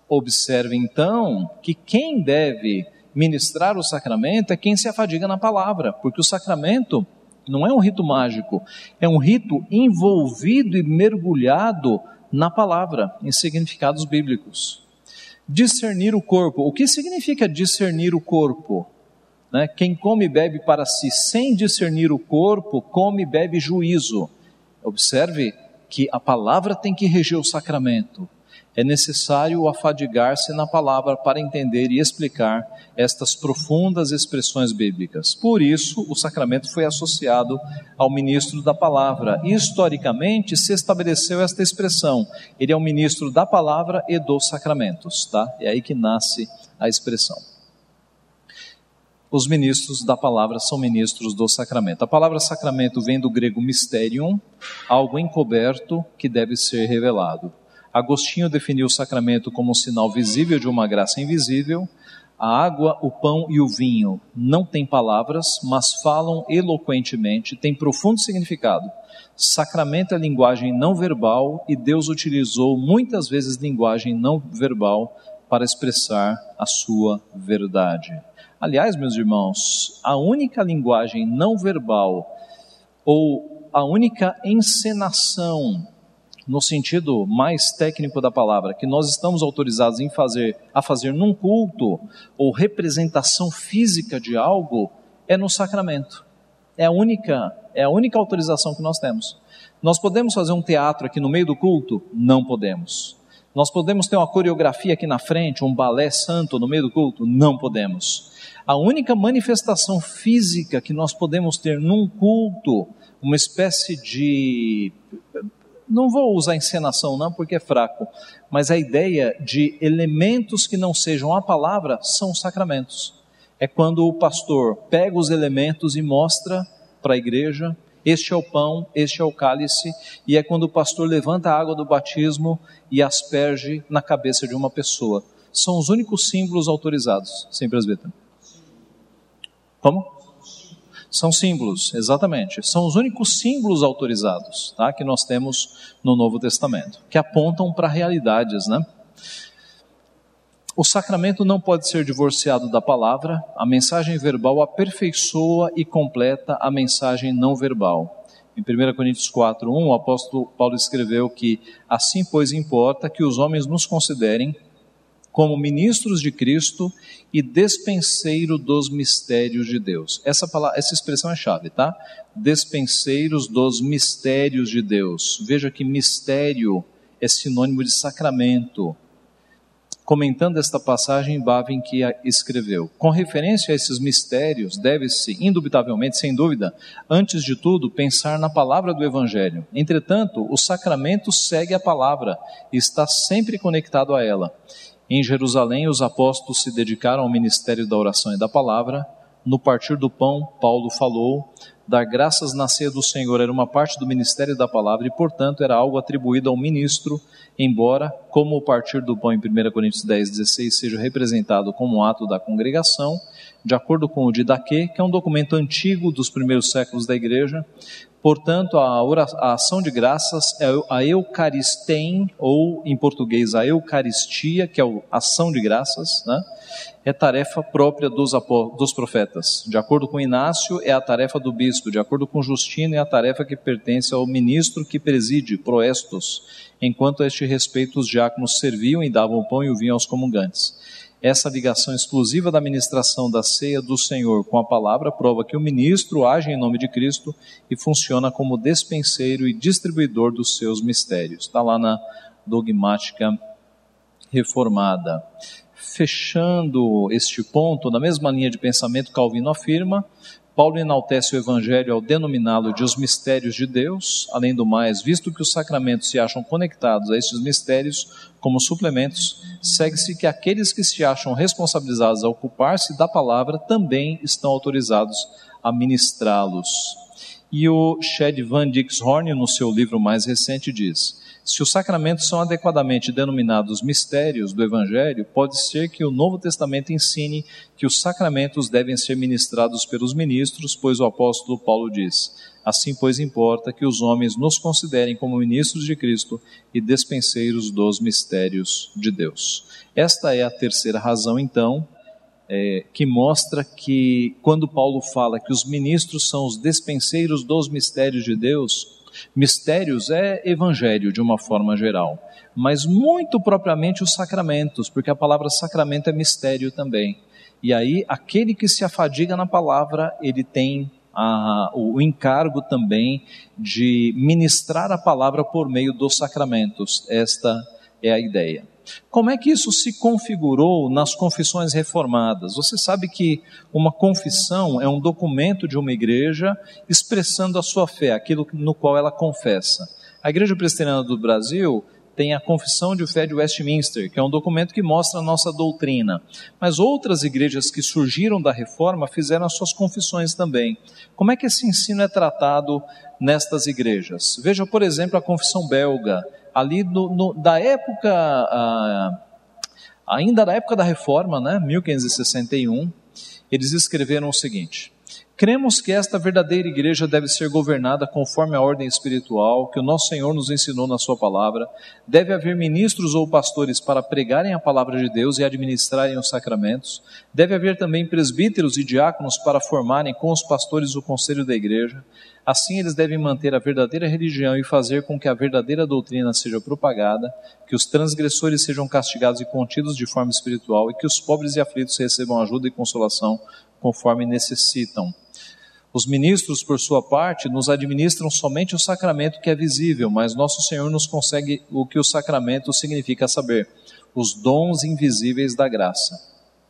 Observe então que quem deve ministrar o sacramento é quem se afadiga na palavra, porque o sacramento não é um rito mágico, é um rito envolvido e mergulhado na palavra, em significados bíblicos. Discernir o corpo. O que significa discernir o corpo? Né? Quem come e bebe para si sem discernir o corpo, come e bebe juízo. Observe que a palavra tem que reger o sacramento. É necessário afadigar-se na palavra para entender e explicar estas profundas expressões bíblicas. Por isso, o sacramento foi associado ao ministro da palavra. Historicamente, se estabeleceu esta expressão: ele é o ministro da palavra e dos sacramentos, tá? É aí que nasce a expressão os ministros da palavra são ministros do sacramento. A palavra sacramento vem do grego mysterium, algo encoberto que deve ser revelado. Agostinho definiu o sacramento como um sinal visível de uma graça invisível. A água, o pão e o vinho não têm palavras, mas falam eloquentemente, têm profundo significado. Sacramento é linguagem não verbal e Deus utilizou muitas vezes linguagem não verbal para expressar a sua verdade. Aliás, meus irmãos, a única linguagem não verbal ou a única encenação no sentido mais técnico da palavra, que nós estamos autorizados em fazer, a fazer num culto ou representação física de algo, é no sacramento. É a única, é a única autorização que nós temos. Nós podemos fazer um teatro aqui no meio do culto? Não podemos. Nós podemos ter uma coreografia aqui na frente, um balé santo no meio do culto? Não podemos. A única manifestação física que nós podemos ter num culto, uma espécie de. Não vou usar encenação, não, porque é fraco, mas a ideia de elementos que não sejam a palavra são os sacramentos. É quando o pastor pega os elementos e mostra para a igreja este é o pão, este é o cálice, e é quando o pastor levanta a água do batismo e asperge na cabeça de uma pessoa. São os únicos símbolos autorizados, sem presbítero. Como? São símbolos, exatamente. São os únicos símbolos autorizados tá, que nós temos no Novo Testamento, que apontam para realidades, né? O sacramento não pode ser divorciado da palavra, a mensagem verbal aperfeiçoa e completa a mensagem não verbal. Em 1 Coríntios 4, 1, o apóstolo Paulo escreveu que assim, pois, importa que os homens nos considerem como ministros de Cristo e despenseiro dos mistérios de Deus. Essa, palavra, essa expressão é chave, tá? Despenseiros dos mistérios de Deus. Veja que mistério é sinônimo de sacramento. Comentando esta passagem, Bavin que escreveu: Com referência a esses mistérios, deve-se, indubitavelmente, sem dúvida, antes de tudo, pensar na palavra do Evangelho. Entretanto, o sacramento segue a palavra e está sempre conectado a ela. Em Jerusalém, os apóstolos se dedicaram ao ministério da oração e da palavra. No partir do pão, Paulo falou: dar graças na ceia do Senhor era uma parte do ministério da palavra e, portanto, era algo atribuído ao ministro, embora, como o partir do pão em 1 Coríntios 10, 16, seja representado como um ato da congregação, de acordo com o Didaquê, que é um documento antigo dos primeiros séculos da igreja, Portanto, a, oração, a ação de graças é a eucaristém, ou em português a eucaristia, que é a ação de graças, né? é tarefa própria dos, dos profetas. De acordo com Inácio, é a tarefa do bispo. De acordo com Justino, é a tarefa que pertence ao ministro que preside, proestos, enquanto a este respeito os diáconos serviam e davam o pão e o vinho aos comungantes. Essa ligação exclusiva da ministração da ceia do Senhor com a palavra prova que o ministro age em nome de Cristo e funciona como despenseiro e distribuidor dos seus mistérios. Está lá na dogmática reformada. Fechando este ponto, na mesma linha de pensamento, Calvino afirma Paulo enaltece o Evangelho ao denominá-lo de os mistérios de Deus. Além do mais, visto que os sacramentos se acham conectados a estes mistérios como suplementos, segue-se que aqueles que se acham responsabilizados a ocupar-se da palavra também estão autorizados a ministrá-los. E o Shed Van Dixhorn, no seu livro mais recente, diz: se os sacramentos são adequadamente denominados mistérios do Evangelho, pode ser que o Novo Testamento ensine que os sacramentos devem ser ministrados pelos ministros, pois o apóstolo Paulo diz: Assim, pois, importa que os homens nos considerem como ministros de Cristo e despenseiros dos mistérios de Deus. Esta é a terceira razão, então, é, que mostra que quando Paulo fala que os ministros são os despenseiros dos mistérios de Deus, Mistérios é evangelho de uma forma geral, mas muito propriamente os sacramentos, porque a palavra sacramento é mistério também. E aí, aquele que se afadiga na palavra, ele tem a, o encargo também de ministrar a palavra por meio dos sacramentos. Esta é a ideia. Como é que isso se configurou nas confissões reformadas? Você sabe que uma confissão é um documento de uma igreja expressando a sua fé, aquilo no qual ela confessa. A Igreja Presbiteriana do Brasil tem a Confissão de Fé de Westminster, que é um documento que mostra a nossa doutrina. Mas outras igrejas que surgiram da reforma fizeram as suas confissões também. Como é que esse ensino é tratado nestas igrejas? Veja, por exemplo, a Confissão Belga, ali no, no, da época, ah, ainda da época da reforma, né, 1561, eles escreveram o seguinte: Cremos que esta verdadeira igreja deve ser governada conforme a ordem espiritual que o nosso Senhor nos ensinou na Sua palavra. Deve haver ministros ou pastores para pregarem a palavra de Deus e administrarem os sacramentos. Deve haver também presbíteros e diáconos para formarem com os pastores o conselho da igreja. Assim, eles devem manter a verdadeira religião e fazer com que a verdadeira doutrina seja propagada, que os transgressores sejam castigados e contidos de forma espiritual e que os pobres e aflitos recebam ajuda e consolação conforme necessitam. Os ministros, por sua parte, nos administram somente o sacramento que é visível, mas nosso Senhor nos consegue o que o sacramento significa saber, os dons invisíveis da graça.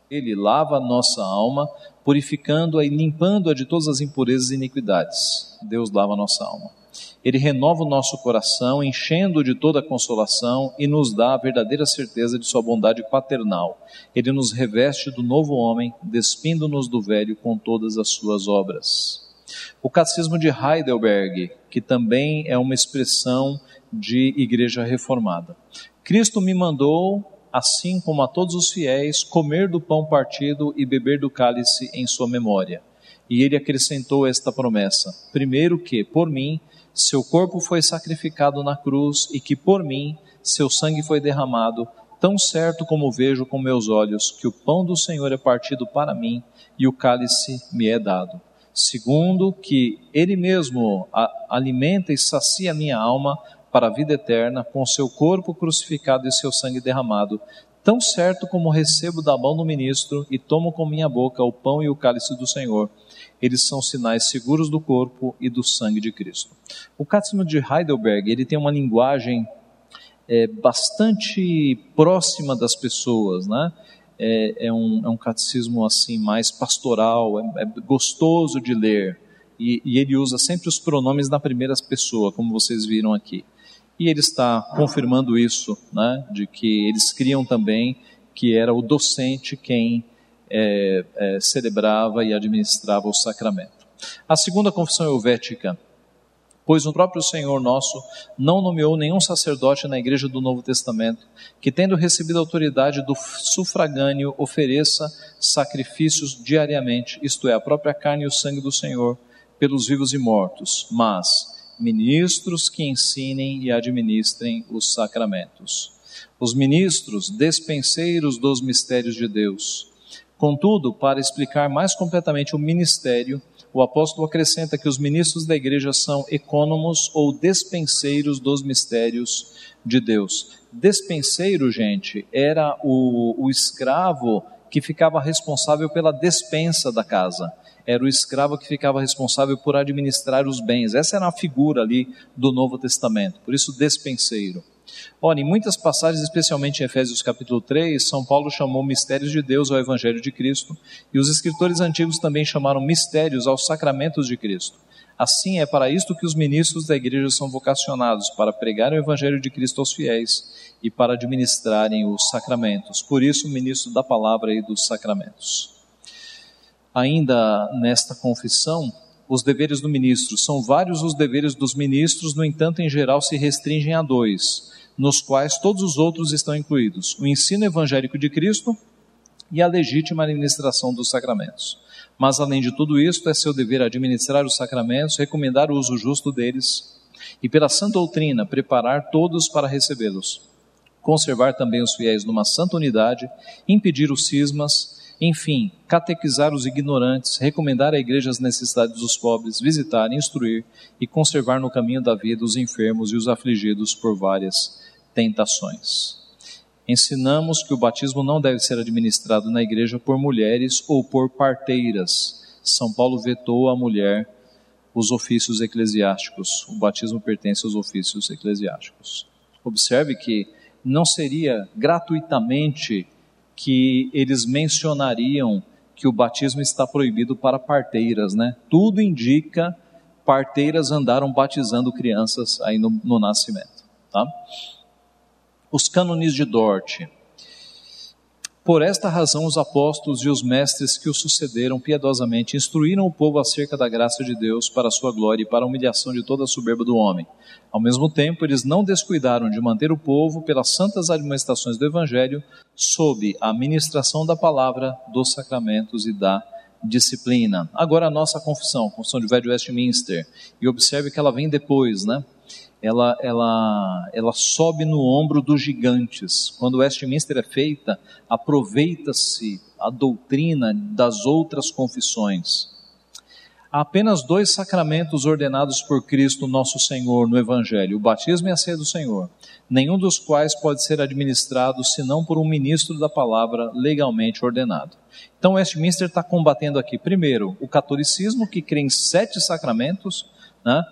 Ele lava a nossa alma, purificando-a e limpando-a de todas as impurezas e iniquidades. Deus lava a nossa alma. Ele renova o nosso coração, enchendo de toda consolação e nos dá a verdadeira certeza de sua bondade paternal. Ele nos reveste do novo homem, despindo-nos do velho com todas as suas obras. O Catecismo de Heidelberg, que também é uma expressão de igreja reformada. Cristo me mandou, assim como a todos os fiéis, comer do pão partido e beber do cálice em sua memória. E ele acrescentou esta promessa: primeiro que, por mim, seu corpo foi sacrificado na cruz e que por mim seu sangue foi derramado, tão certo como vejo com meus olhos que o pão do Senhor é partido para mim e o cálice me é dado. Segundo, que Ele mesmo alimenta e sacia minha alma para a vida eterna com seu corpo crucificado e seu sangue derramado, tão certo como recebo da mão do ministro e tomo com minha boca o pão e o cálice do Senhor eles são sinais seguros do corpo e do sangue de Cristo. O Catecismo de Heidelberg ele tem uma linguagem é, bastante próxima das pessoas, né? É, é, um, é um catecismo assim mais pastoral, é, é gostoso de ler e, e ele usa sempre os pronomes na primeira pessoa, como vocês viram aqui. E ele está confirmando isso, né? De que eles criam também que era o docente quem é, é, celebrava e administrava o sacramento. A segunda confissão helvética, pois o próprio Senhor nosso não nomeou nenhum sacerdote na igreja do Novo Testamento, que tendo recebido a autoridade do sufragâneo, ofereça sacrifícios diariamente, isto é, a própria carne e o sangue do Senhor, pelos vivos e mortos, mas ministros que ensinem e administrem os sacramentos. Os ministros, despenseiros dos mistérios de Deus, Contudo, para explicar mais completamente o ministério, o apóstolo acrescenta que os ministros da igreja são ecônomos ou despenseiros dos mistérios de Deus. Despenseiro, gente, era o, o escravo que ficava responsável pela despensa da casa. Era o escravo que ficava responsável por administrar os bens. Essa era a figura ali do Novo Testamento. Por isso, despenseiro. Ora, em muitas passagens, especialmente em Efésios capítulo 3, São Paulo chamou mistérios de Deus ao Evangelho de Cristo, e os escritores antigos também chamaram mistérios aos sacramentos de Cristo. Assim, é para isto que os ministros da igreja são vocacionados, para pregar o Evangelho de Cristo aos fiéis e para administrarem os sacramentos. Por isso, ministro da palavra e dos sacramentos. Ainda nesta confissão, os deveres do ministro. São vários os deveres dos ministros, no entanto, em geral, se restringem a dois nos quais todos os outros estão incluídos: o ensino evangélico de Cristo e a legítima administração dos sacramentos. Mas, além de tudo isto, é seu dever administrar os sacramentos, recomendar o uso justo deles e, pela sã doutrina, preparar todos para recebê-los. Conservar também os fiéis numa santa unidade, impedir os cismas, enfim, catequizar os ignorantes, recomendar à igreja as necessidades dos pobres, visitar, instruir e conservar no caminho da vida os enfermos e os afligidos por várias tentações. Ensinamos que o batismo não deve ser administrado na igreja por mulheres ou por parteiras. São Paulo vetou à mulher os ofícios eclesiásticos. O batismo pertence aos ofícios eclesiásticos. Observe que não seria gratuitamente que eles mencionariam que o batismo está proibido para parteiras, né? Tudo indica parteiras andaram batizando crianças aí no, no nascimento, tá? os cânones de Dort. Por esta razão, os apóstolos e os mestres que o sucederam piedosamente instruíram o povo acerca da graça de Deus para a sua glória e para a humilhação de toda a soberba do homem. Ao mesmo tempo, eles não descuidaram de manter o povo, pelas santas administrações do Evangelho, sob a ministração da palavra, dos sacramentos e da disciplina. Agora a nossa confissão, confissão de Velho Westminster, e observe que ela vem depois, né? Ela, ela, ela sobe no ombro dos gigantes. Quando Westminster é feita, aproveita-se a doutrina das outras confissões. Há apenas dois sacramentos ordenados por Cristo nosso Senhor no Evangelho, o batismo e a ceia do Senhor, nenhum dos quais pode ser administrado senão por um ministro da palavra legalmente ordenado. Então Westminster está combatendo aqui, primeiro, o catolicismo, que crê em sete sacramentos, né?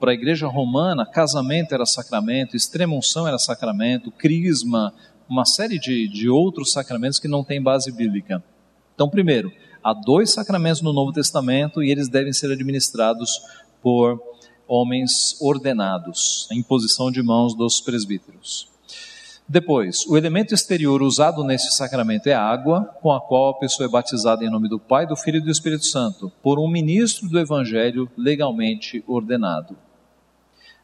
Para a igreja romana, casamento era sacramento, extrema-unção era sacramento, crisma, uma série de, de outros sacramentos que não têm base bíblica. Então, primeiro, há dois sacramentos no Novo Testamento e eles devem ser administrados por homens ordenados, em posição de mãos dos presbíteros. Depois, o elemento exterior usado nesse sacramento é a água, com a qual a pessoa é batizada em nome do Pai, do Filho e do Espírito Santo, por um ministro do Evangelho legalmente ordenado.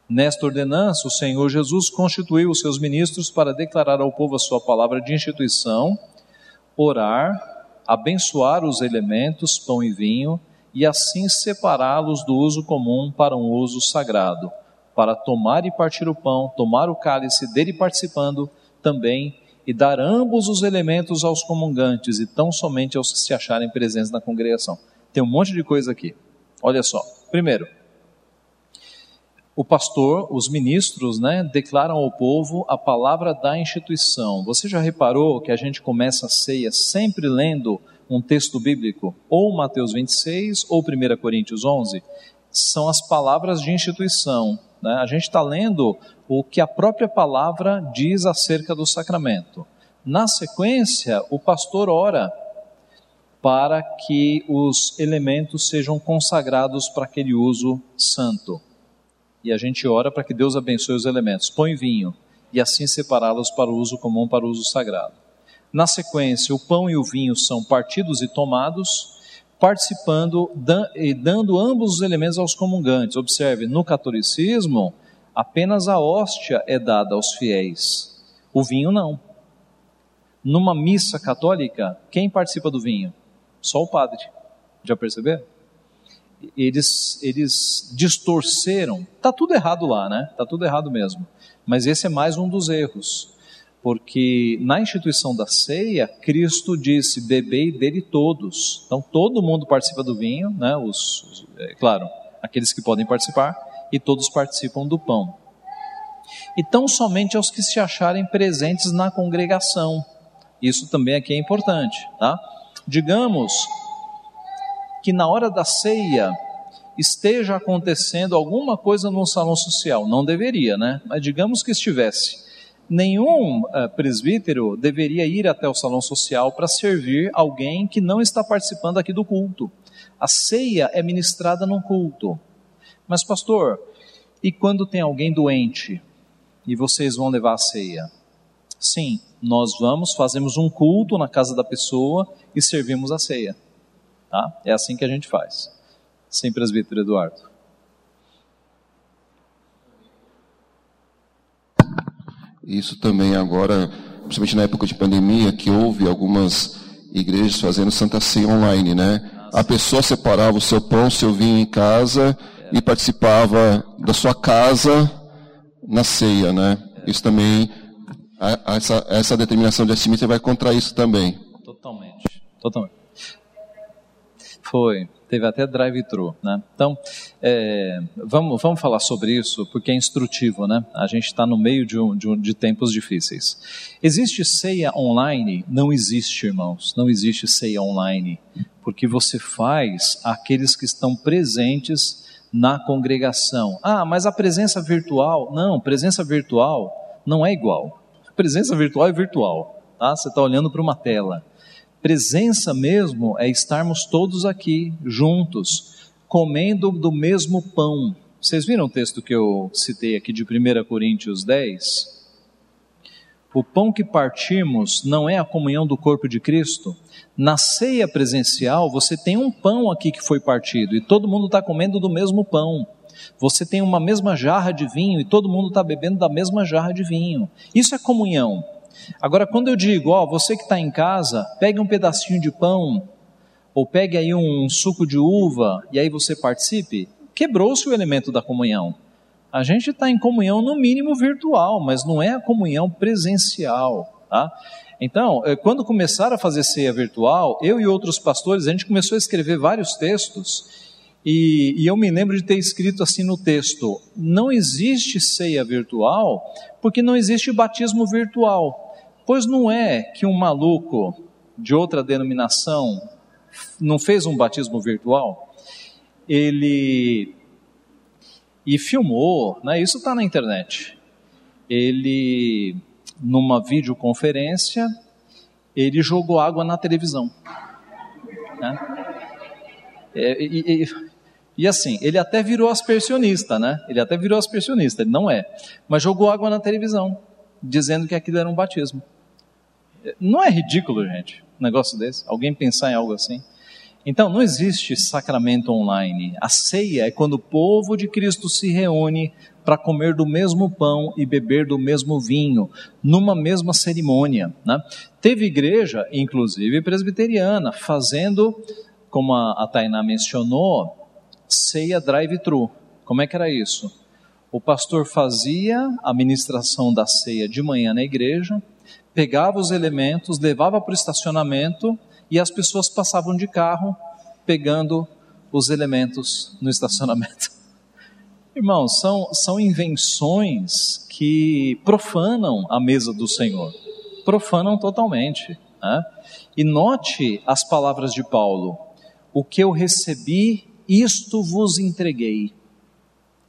Nesta ordenança, o Senhor Jesus constituiu os seus ministros para declarar ao povo a sua palavra de instituição, orar, abençoar os elementos, pão e vinho, e assim separá-los do uso comum para um uso sagrado para tomar e partir o pão, tomar o cálice dele participando também e dar ambos os elementos aos comungantes e tão somente aos que se acharem presentes na congregação. Tem um monte de coisa aqui. Olha só. Primeiro, o pastor, os ministros, né, declaram ao povo a palavra da instituição. Você já reparou que a gente começa a ceia sempre lendo um texto bíblico, ou Mateus 26 ou 1 Coríntios 11? São as palavras de instituição. Né? A gente está lendo o que a própria palavra diz acerca do sacramento. Na sequência, o pastor ora para que os elementos sejam consagrados para aquele uso santo. E a gente ora para que Deus abençoe os elementos. Põe vinho e assim separá-los para o uso comum, para o uso sagrado. Na sequência, o pão e o vinho são partidos e tomados participando e dando ambos os elementos aos comungantes. Observe, no catolicismo, apenas a hóstia é dada aos fiéis, o vinho não. Numa missa católica, quem participa do vinho? Só o padre. Já perceberam? Eles, eles distorceram. Tá tudo errado lá, né? Tá tudo errado mesmo. Mas esse é mais um dos erros porque na instituição da ceia, Cristo disse: bebei dele todos. Então todo mundo participa do vinho, né? Os, os é, claro, aqueles que podem participar, e todos participam do pão. E tão somente aos que se acharem presentes na congregação. Isso também aqui é importante, tá? Digamos que na hora da ceia esteja acontecendo alguma coisa no salão social, não deveria, né? Mas digamos que estivesse nenhum uh, presbítero deveria ir até o salão social para servir alguém que não está participando aqui do culto. A ceia é ministrada num culto. Mas, pastor, e quando tem alguém doente e vocês vão levar a ceia? Sim, nós vamos, fazemos um culto na casa da pessoa e servimos a ceia. Tá? É assim que a gente faz. Sim, presbítero Eduardo. Isso também agora, principalmente na época de pandemia, que houve algumas igrejas fazendo Santa Ceia online, né? A pessoa separava o seu pão, o seu vinho em casa e participava da sua casa na ceia, né? Isso também, essa, essa determinação de Assimitia vai contra isso também. Totalmente, totalmente. Foi teve até drive-thru, né? Então, é, vamos, vamos falar sobre isso porque é instrutivo, né? A gente está no meio de, um, de, um, de tempos difíceis. Existe ceia online? Não existe, irmãos. Não existe ceia online, porque você faz aqueles que estão presentes na congregação. Ah, mas a presença virtual? Não, presença virtual não é igual. Presença virtual é virtual, tá? Você está olhando para uma tela. Presença mesmo é estarmos todos aqui juntos, comendo do mesmo pão. Vocês viram o texto que eu citei aqui de 1 Coríntios 10? O pão que partimos não é a comunhão do corpo de Cristo? Na ceia presencial, você tem um pão aqui que foi partido e todo mundo está comendo do mesmo pão. Você tem uma mesma jarra de vinho e todo mundo está bebendo da mesma jarra de vinho. Isso é comunhão. Agora, quando eu digo, ó, você que está em casa, pegue um pedacinho de pão, ou pegue aí um suco de uva, e aí você participe, quebrou-se o elemento da comunhão. A gente está em comunhão, no mínimo virtual, mas não é a comunhão presencial, tá? Então, eh, quando começaram a fazer ceia virtual, eu e outros pastores, a gente começou a escrever vários textos, e, e, eu me lembro de ter escrito assim no texto: não existe ceia virtual, porque não existe batismo virtual. Pois não é que um maluco de outra denominação não fez um batismo virtual? Ele e filmou, né? Isso está na internet. Ele numa videoconferência ele jogou água na televisão. Né? É, e, e, e, assim, ele até virou aspersionista, né? Ele até virou aspersionista, ele não é. Mas jogou água na televisão, dizendo que aquilo era um batismo. Não é ridículo, gente, um negócio desse? Alguém pensar em algo assim? Então, não existe sacramento online. A ceia é quando o povo de Cristo se reúne para comer do mesmo pão e beber do mesmo vinho, numa mesma cerimônia. Né? Teve igreja, inclusive presbiteriana, fazendo, como a, Tainá mencionou, ceia drive-thru. Como é que era isso? O pastor fazia a ministração da ceia de manhã na igreja, pegava os elementos, levava para o estacionamento e as pessoas passavam de carro pegando os elementos no estacionamento. *laughs* Irmãos, são, são invenções que profanam a mesa do Senhor, profanam totalmente. Né? E note as palavras de Paulo: o que eu recebi, isto vos entreguei.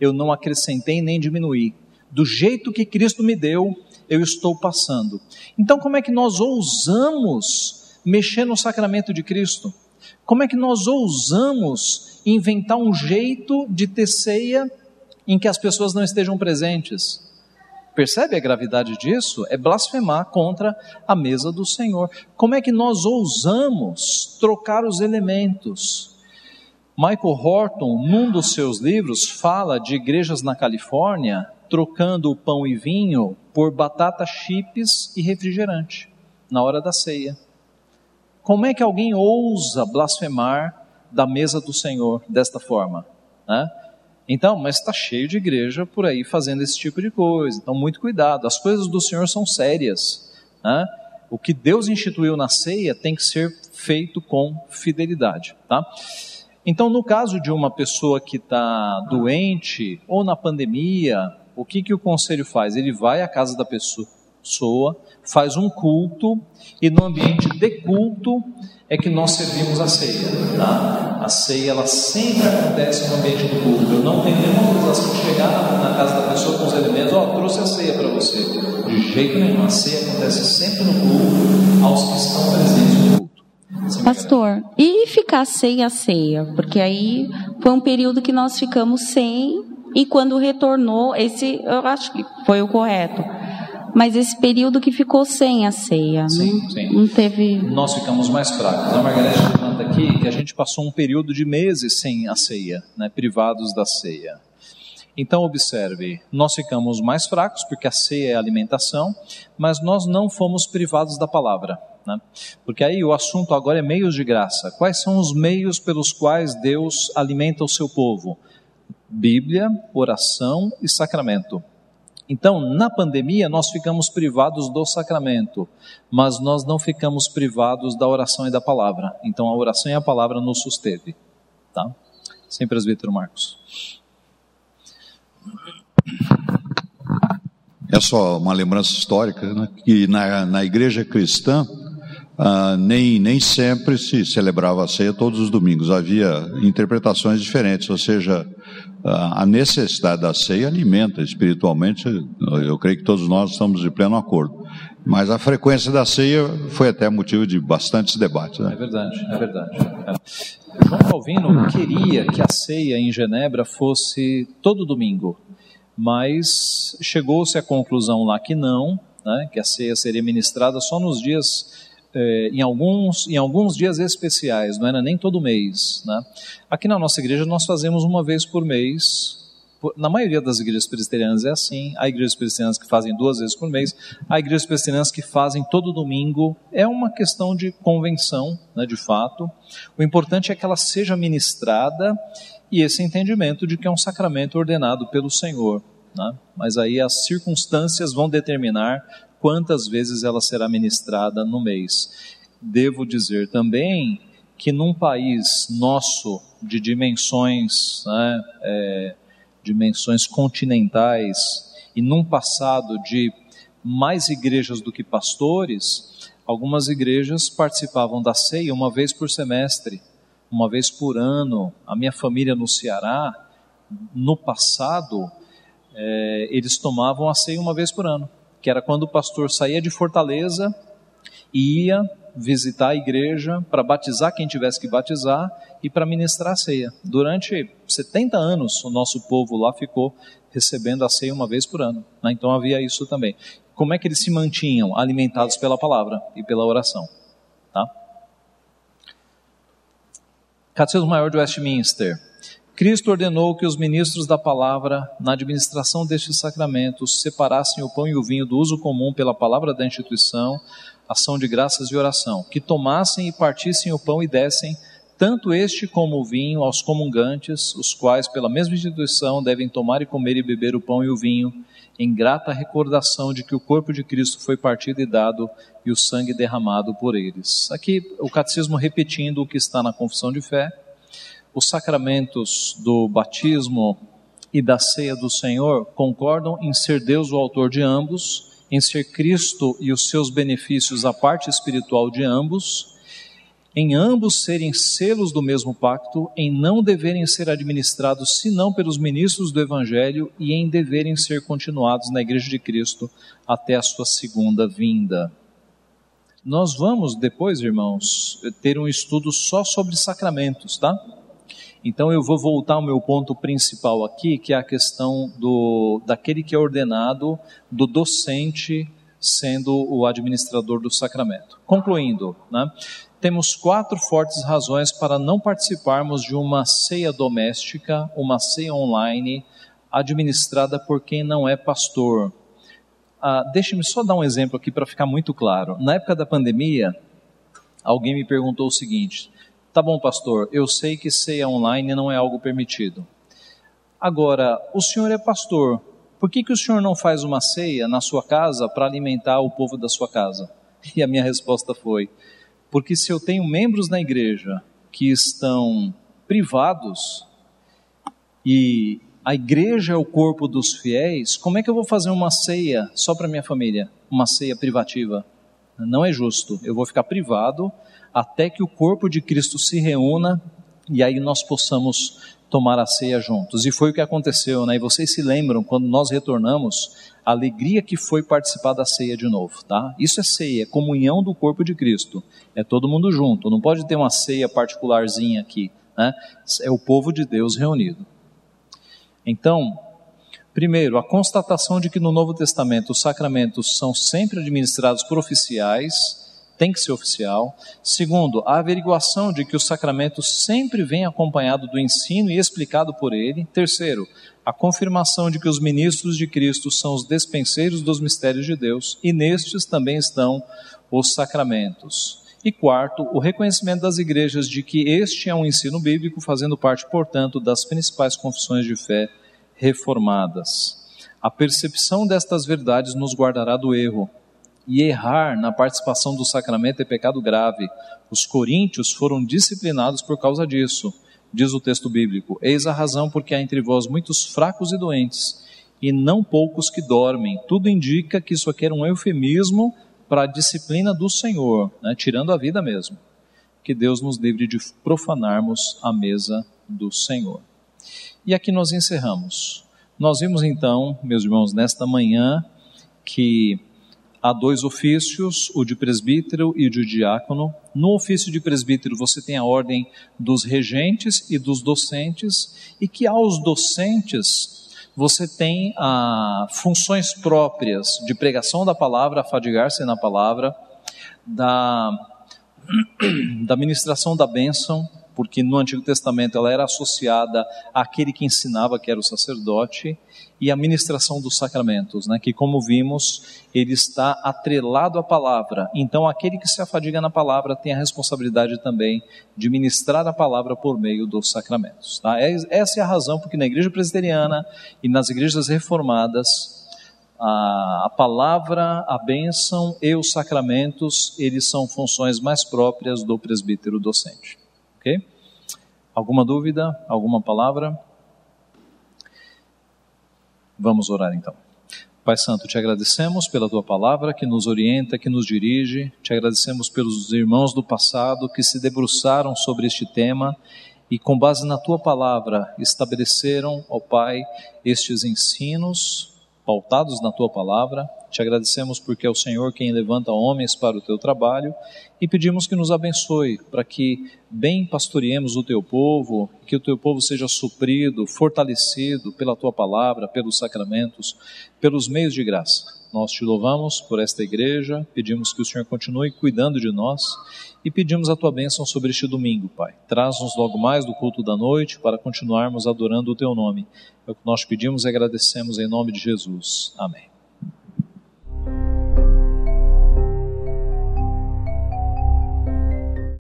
Eu não acrescentei nem diminuí. Do jeito que Cristo me deu, eu estou passando. Então, como é que nós ousamos mexer no sacramento de Cristo? Como é que nós ousamos inventar um jeito de ter ceia em que as pessoas não estejam presentes? Percebe a gravidade disso? É blasfemar contra a mesa do Senhor. Como é que nós ousamos trocar os elementos? Michael Horton, num dos seus livros, fala de igrejas na Califórnia trocando o pão e vinho por batata chips e refrigerante na hora da ceia. Como é que alguém ousa blasfemar da mesa do Senhor desta forma? Né? Então, mas está cheio de igreja por aí fazendo esse tipo de coisa. Então, muito cuidado. As coisas do Senhor são sérias. Né? O que Deus instituiu na ceia tem que ser feito com fidelidade. Tá? Então, no caso de uma pessoa que está doente ou na pandemia, o que, que o conselho faz? Ele vai à casa da pessoa, faz um culto e no ambiente de culto é que nós servimos a ceia. Tá? A ceia ela sempre acontece no ambiente do culto. Eu não tenho nenhuma autorização de chegar na, casa da pessoa com os alimentos, ó, oh, trouxe a ceia para você. De jeito nenhum. A ceia acontece sempre no culto aos que estão presentes no culto. Pastor, e ficar sem a ceia? Porque aí foi um período que nós ficamos sem, e quando retornou, esse eu acho que foi o correto mas esse período que ficou sem a ceia, sim, não, sim. não teve. Nós ficamos mais fracos. A Margarete levanta aqui que a gente passou um período de meses sem a ceia, né, privados da ceia. Então, observe, nós ficamos mais fracos porque a ceia é a alimentação, mas nós não fomos privados da palavra. Né? Porque aí o assunto agora é meios de graça. Quais são os meios pelos quais Deus alimenta o seu povo? Bíblia, oração e sacramento. Então, na pandemia, nós ficamos privados do sacramento, mas nós não ficamos privados da oração e da palavra. Então, a oração e a palavra nos susteve. Tá? Sem presbítero Marcos. É só uma lembrança histórica, né? que na, na igreja cristã, ah, nem, nem sempre se celebrava a ceia todos os domingos, havia interpretações diferentes, ou seja, a necessidade da ceia alimenta espiritualmente, eu creio que todos nós estamos de pleno acordo. Mas a frequência da ceia foi até motivo de bastantes debates. Né? É verdade, é verdade. João Calvino queria que a ceia em Genebra fosse todo domingo, mas chegou-se à conclusão lá que não, né, que a ceia seria ministrada só nos dias é, em, alguns, em alguns dias especiais, não era nem todo mês. Né? Aqui na nossa igreja nós fazemos uma vez por mês. Na maioria das igrejas presbiterianas é assim. Há igrejas presbiterianas que fazem duas vezes por mês. Há igrejas presbiterianas que fazem todo domingo. É uma questão de convenção, né, de fato. O importante é que ela seja ministrada e esse entendimento de que é um sacramento ordenado pelo Senhor. Né? Mas aí as circunstâncias vão determinar quantas vezes ela será ministrada no mês. Devo dizer também que num país nosso de dimensões, né, é, dimensões continentais e num passado de mais igrejas do que pastores, algumas igrejas participavam da ceia uma vez por semestre, uma vez por ano. A minha família no Ceará, no passado, é, eles tomavam a ceia uma vez por ano que era quando o pastor saía de Fortaleza e ia visitar a igreja para batizar quem tivesse que batizar e para ministrar a ceia. Durante 70 anos, o nosso povo lá ficou recebendo a ceia uma vez por ano. Né? Então havia isso também. Como é que eles se mantinham? Alimentados pela palavra e pela oração. Tá? Catecismo Maior de Westminster. Cristo ordenou que os ministros da palavra, na administração destes sacramentos, separassem o pão e o vinho do uso comum pela palavra da instituição, ação de graças e oração, que tomassem e partissem o pão e dessem tanto este como o vinho aos comungantes, os quais, pela mesma instituição, devem tomar e comer e beber o pão e o vinho, em grata recordação de que o corpo de Cristo foi partido e dado e o sangue derramado por eles. Aqui o catecismo repetindo o que está na confissão de fé os sacramentos do batismo e da ceia do Senhor concordam em ser Deus o autor de ambos, em ser Cristo e os seus benefícios a parte espiritual de ambos, em ambos serem selos do mesmo pacto, em não deverem ser administrados senão pelos ministros do Evangelho e em deverem ser continuados na Igreja de Cristo até a sua segunda vinda. Nós vamos depois, irmãos, ter um estudo só sobre sacramentos, tá? Então eu vou voltar ao meu ponto principal aqui, que é a questão do daquele que é ordenado, do docente sendo o administrador do sacramento. Concluindo, né, temos quatro fortes razões para não participarmos de uma ceia doméstica, uma ceia online administrada por quem não é pastor. Ah, Deixe-me só dar um exemplo aqui para ficar muito claro. Na época da pandemia, alguém me perguntou o seguinte: Tá bom, pastor, eu sei que ceia online não é algo permitido. Agora, o senhor é pastor por que, que o senhor não faz uma ceia na sua casa para alimentar o povo da sua casa? *laughs* E a minha resposta foi: porque se eu tenho membros na igreja que estão privados e a igreja é o corpo dos fiéis, como é que eu vou fazer uma ceia só para minha família? Uma ceia privativa? Não é justo. Eu vou ficar privado até que o corpo de Cristo se reúna e aí nós possamos tomar a ceia juntos. E foi o que aconteceu, né? E vocês se lembram quando nós retornamos, a alegria que foi participar da ceia de novo, tá? Isso é ceia, é comunhão do corpo de Cristo. É todo mundo junto, não pode ter uma ceia particularzinha aqui, né? É o povo de Deus reunido. Então, primeiro, a constatação de que no Novo Testamento os sacramentos são sempre administrados por oficiais tem que ser oficial. Segundo, a averiguação de que o sacramento sempre vem acompanhado do ensino e explicado por ele. Terceiro, a confirmação de que os ministros de Cristo são os despenseiros dos mistérios de Deus e nestes também estão os sacramentos. E quarto, o reconhecimento das igrejas de que este é um ensino bíblico, fazendo parte, portanto, das principais confissões de fé reformadas. A percepção destas verdades nos guardará do erro, e errar na participação do sacramento é pecado grave. Os coríntios foram disciplinados por causa disso, diz o texto bíblico. Eis a razão porque há entre vós muitos fracos e doentes, e não poucos que dormem. Tudo indica que isso aqui era um eufemismo para a disciplina do Senhor, né, tirando a vida mesmo. Que Deus nos livre de profanarmos a mesa do Senhor. E aqui nós encerramos. Nós vimos então, meus irmãos, nesta manhã, que há dois ofícios, o de presbítero e o de diácono. No ofício de presbítero você tem a ordem dos regentes e dos docentes, e que aos docentes você tem ah, funções próprias de pregação da palavra, afadigar-se na palavra, da, *clears throat* da ministração da bênção, porque no Antigo Testamento ela era associada àquele que ensinava, que era o sacerdote, e a ministração dos sacramentos, né, que como vimos, ele está atrelado à palavra. Então, aquele que se afadiga na palavra tem a responsabilidade também de ministrar a palavra por meio dos sacramentos. Tá? É, essa é a razão porque na igreja presbiteriana e nas igrejas reformadas, a, a palavra, a bênção e os sacramentos, eles são funções mais próprias do presbítero docente. Ok? Alguma dúvida? Alguma palavra? Vamos orar então. Pai Santo, te agradecemos pela tua palavra que nos orienta, que nos dirige, te agradecemos pelos irmãos do passado que se debruçaram sobre este tema e, com base na tua palavra, estabeleceram, ó Pai, estes ensinos pautados na tua palavra. Te agradecemos porque é o Senhor quem levanta homens para o teu trabalho e pedimos que nos abençoe para que bem pastoreemos o teu povo, que o teu povo seja suprido, fortalecido pela tua palavra, pelos sacramentos, pelos meios de graça. Nós te louvamos por esta igreja, pedimos que o Senhor continue cuidando de nós e pedimos a tua bênção sobre este domingo, Pai. Traz-nos logo mais do culto da noite para continuarmos adorando o teu nome. É o que nós pedimos e agradecemos em nome de Jesus. Amém.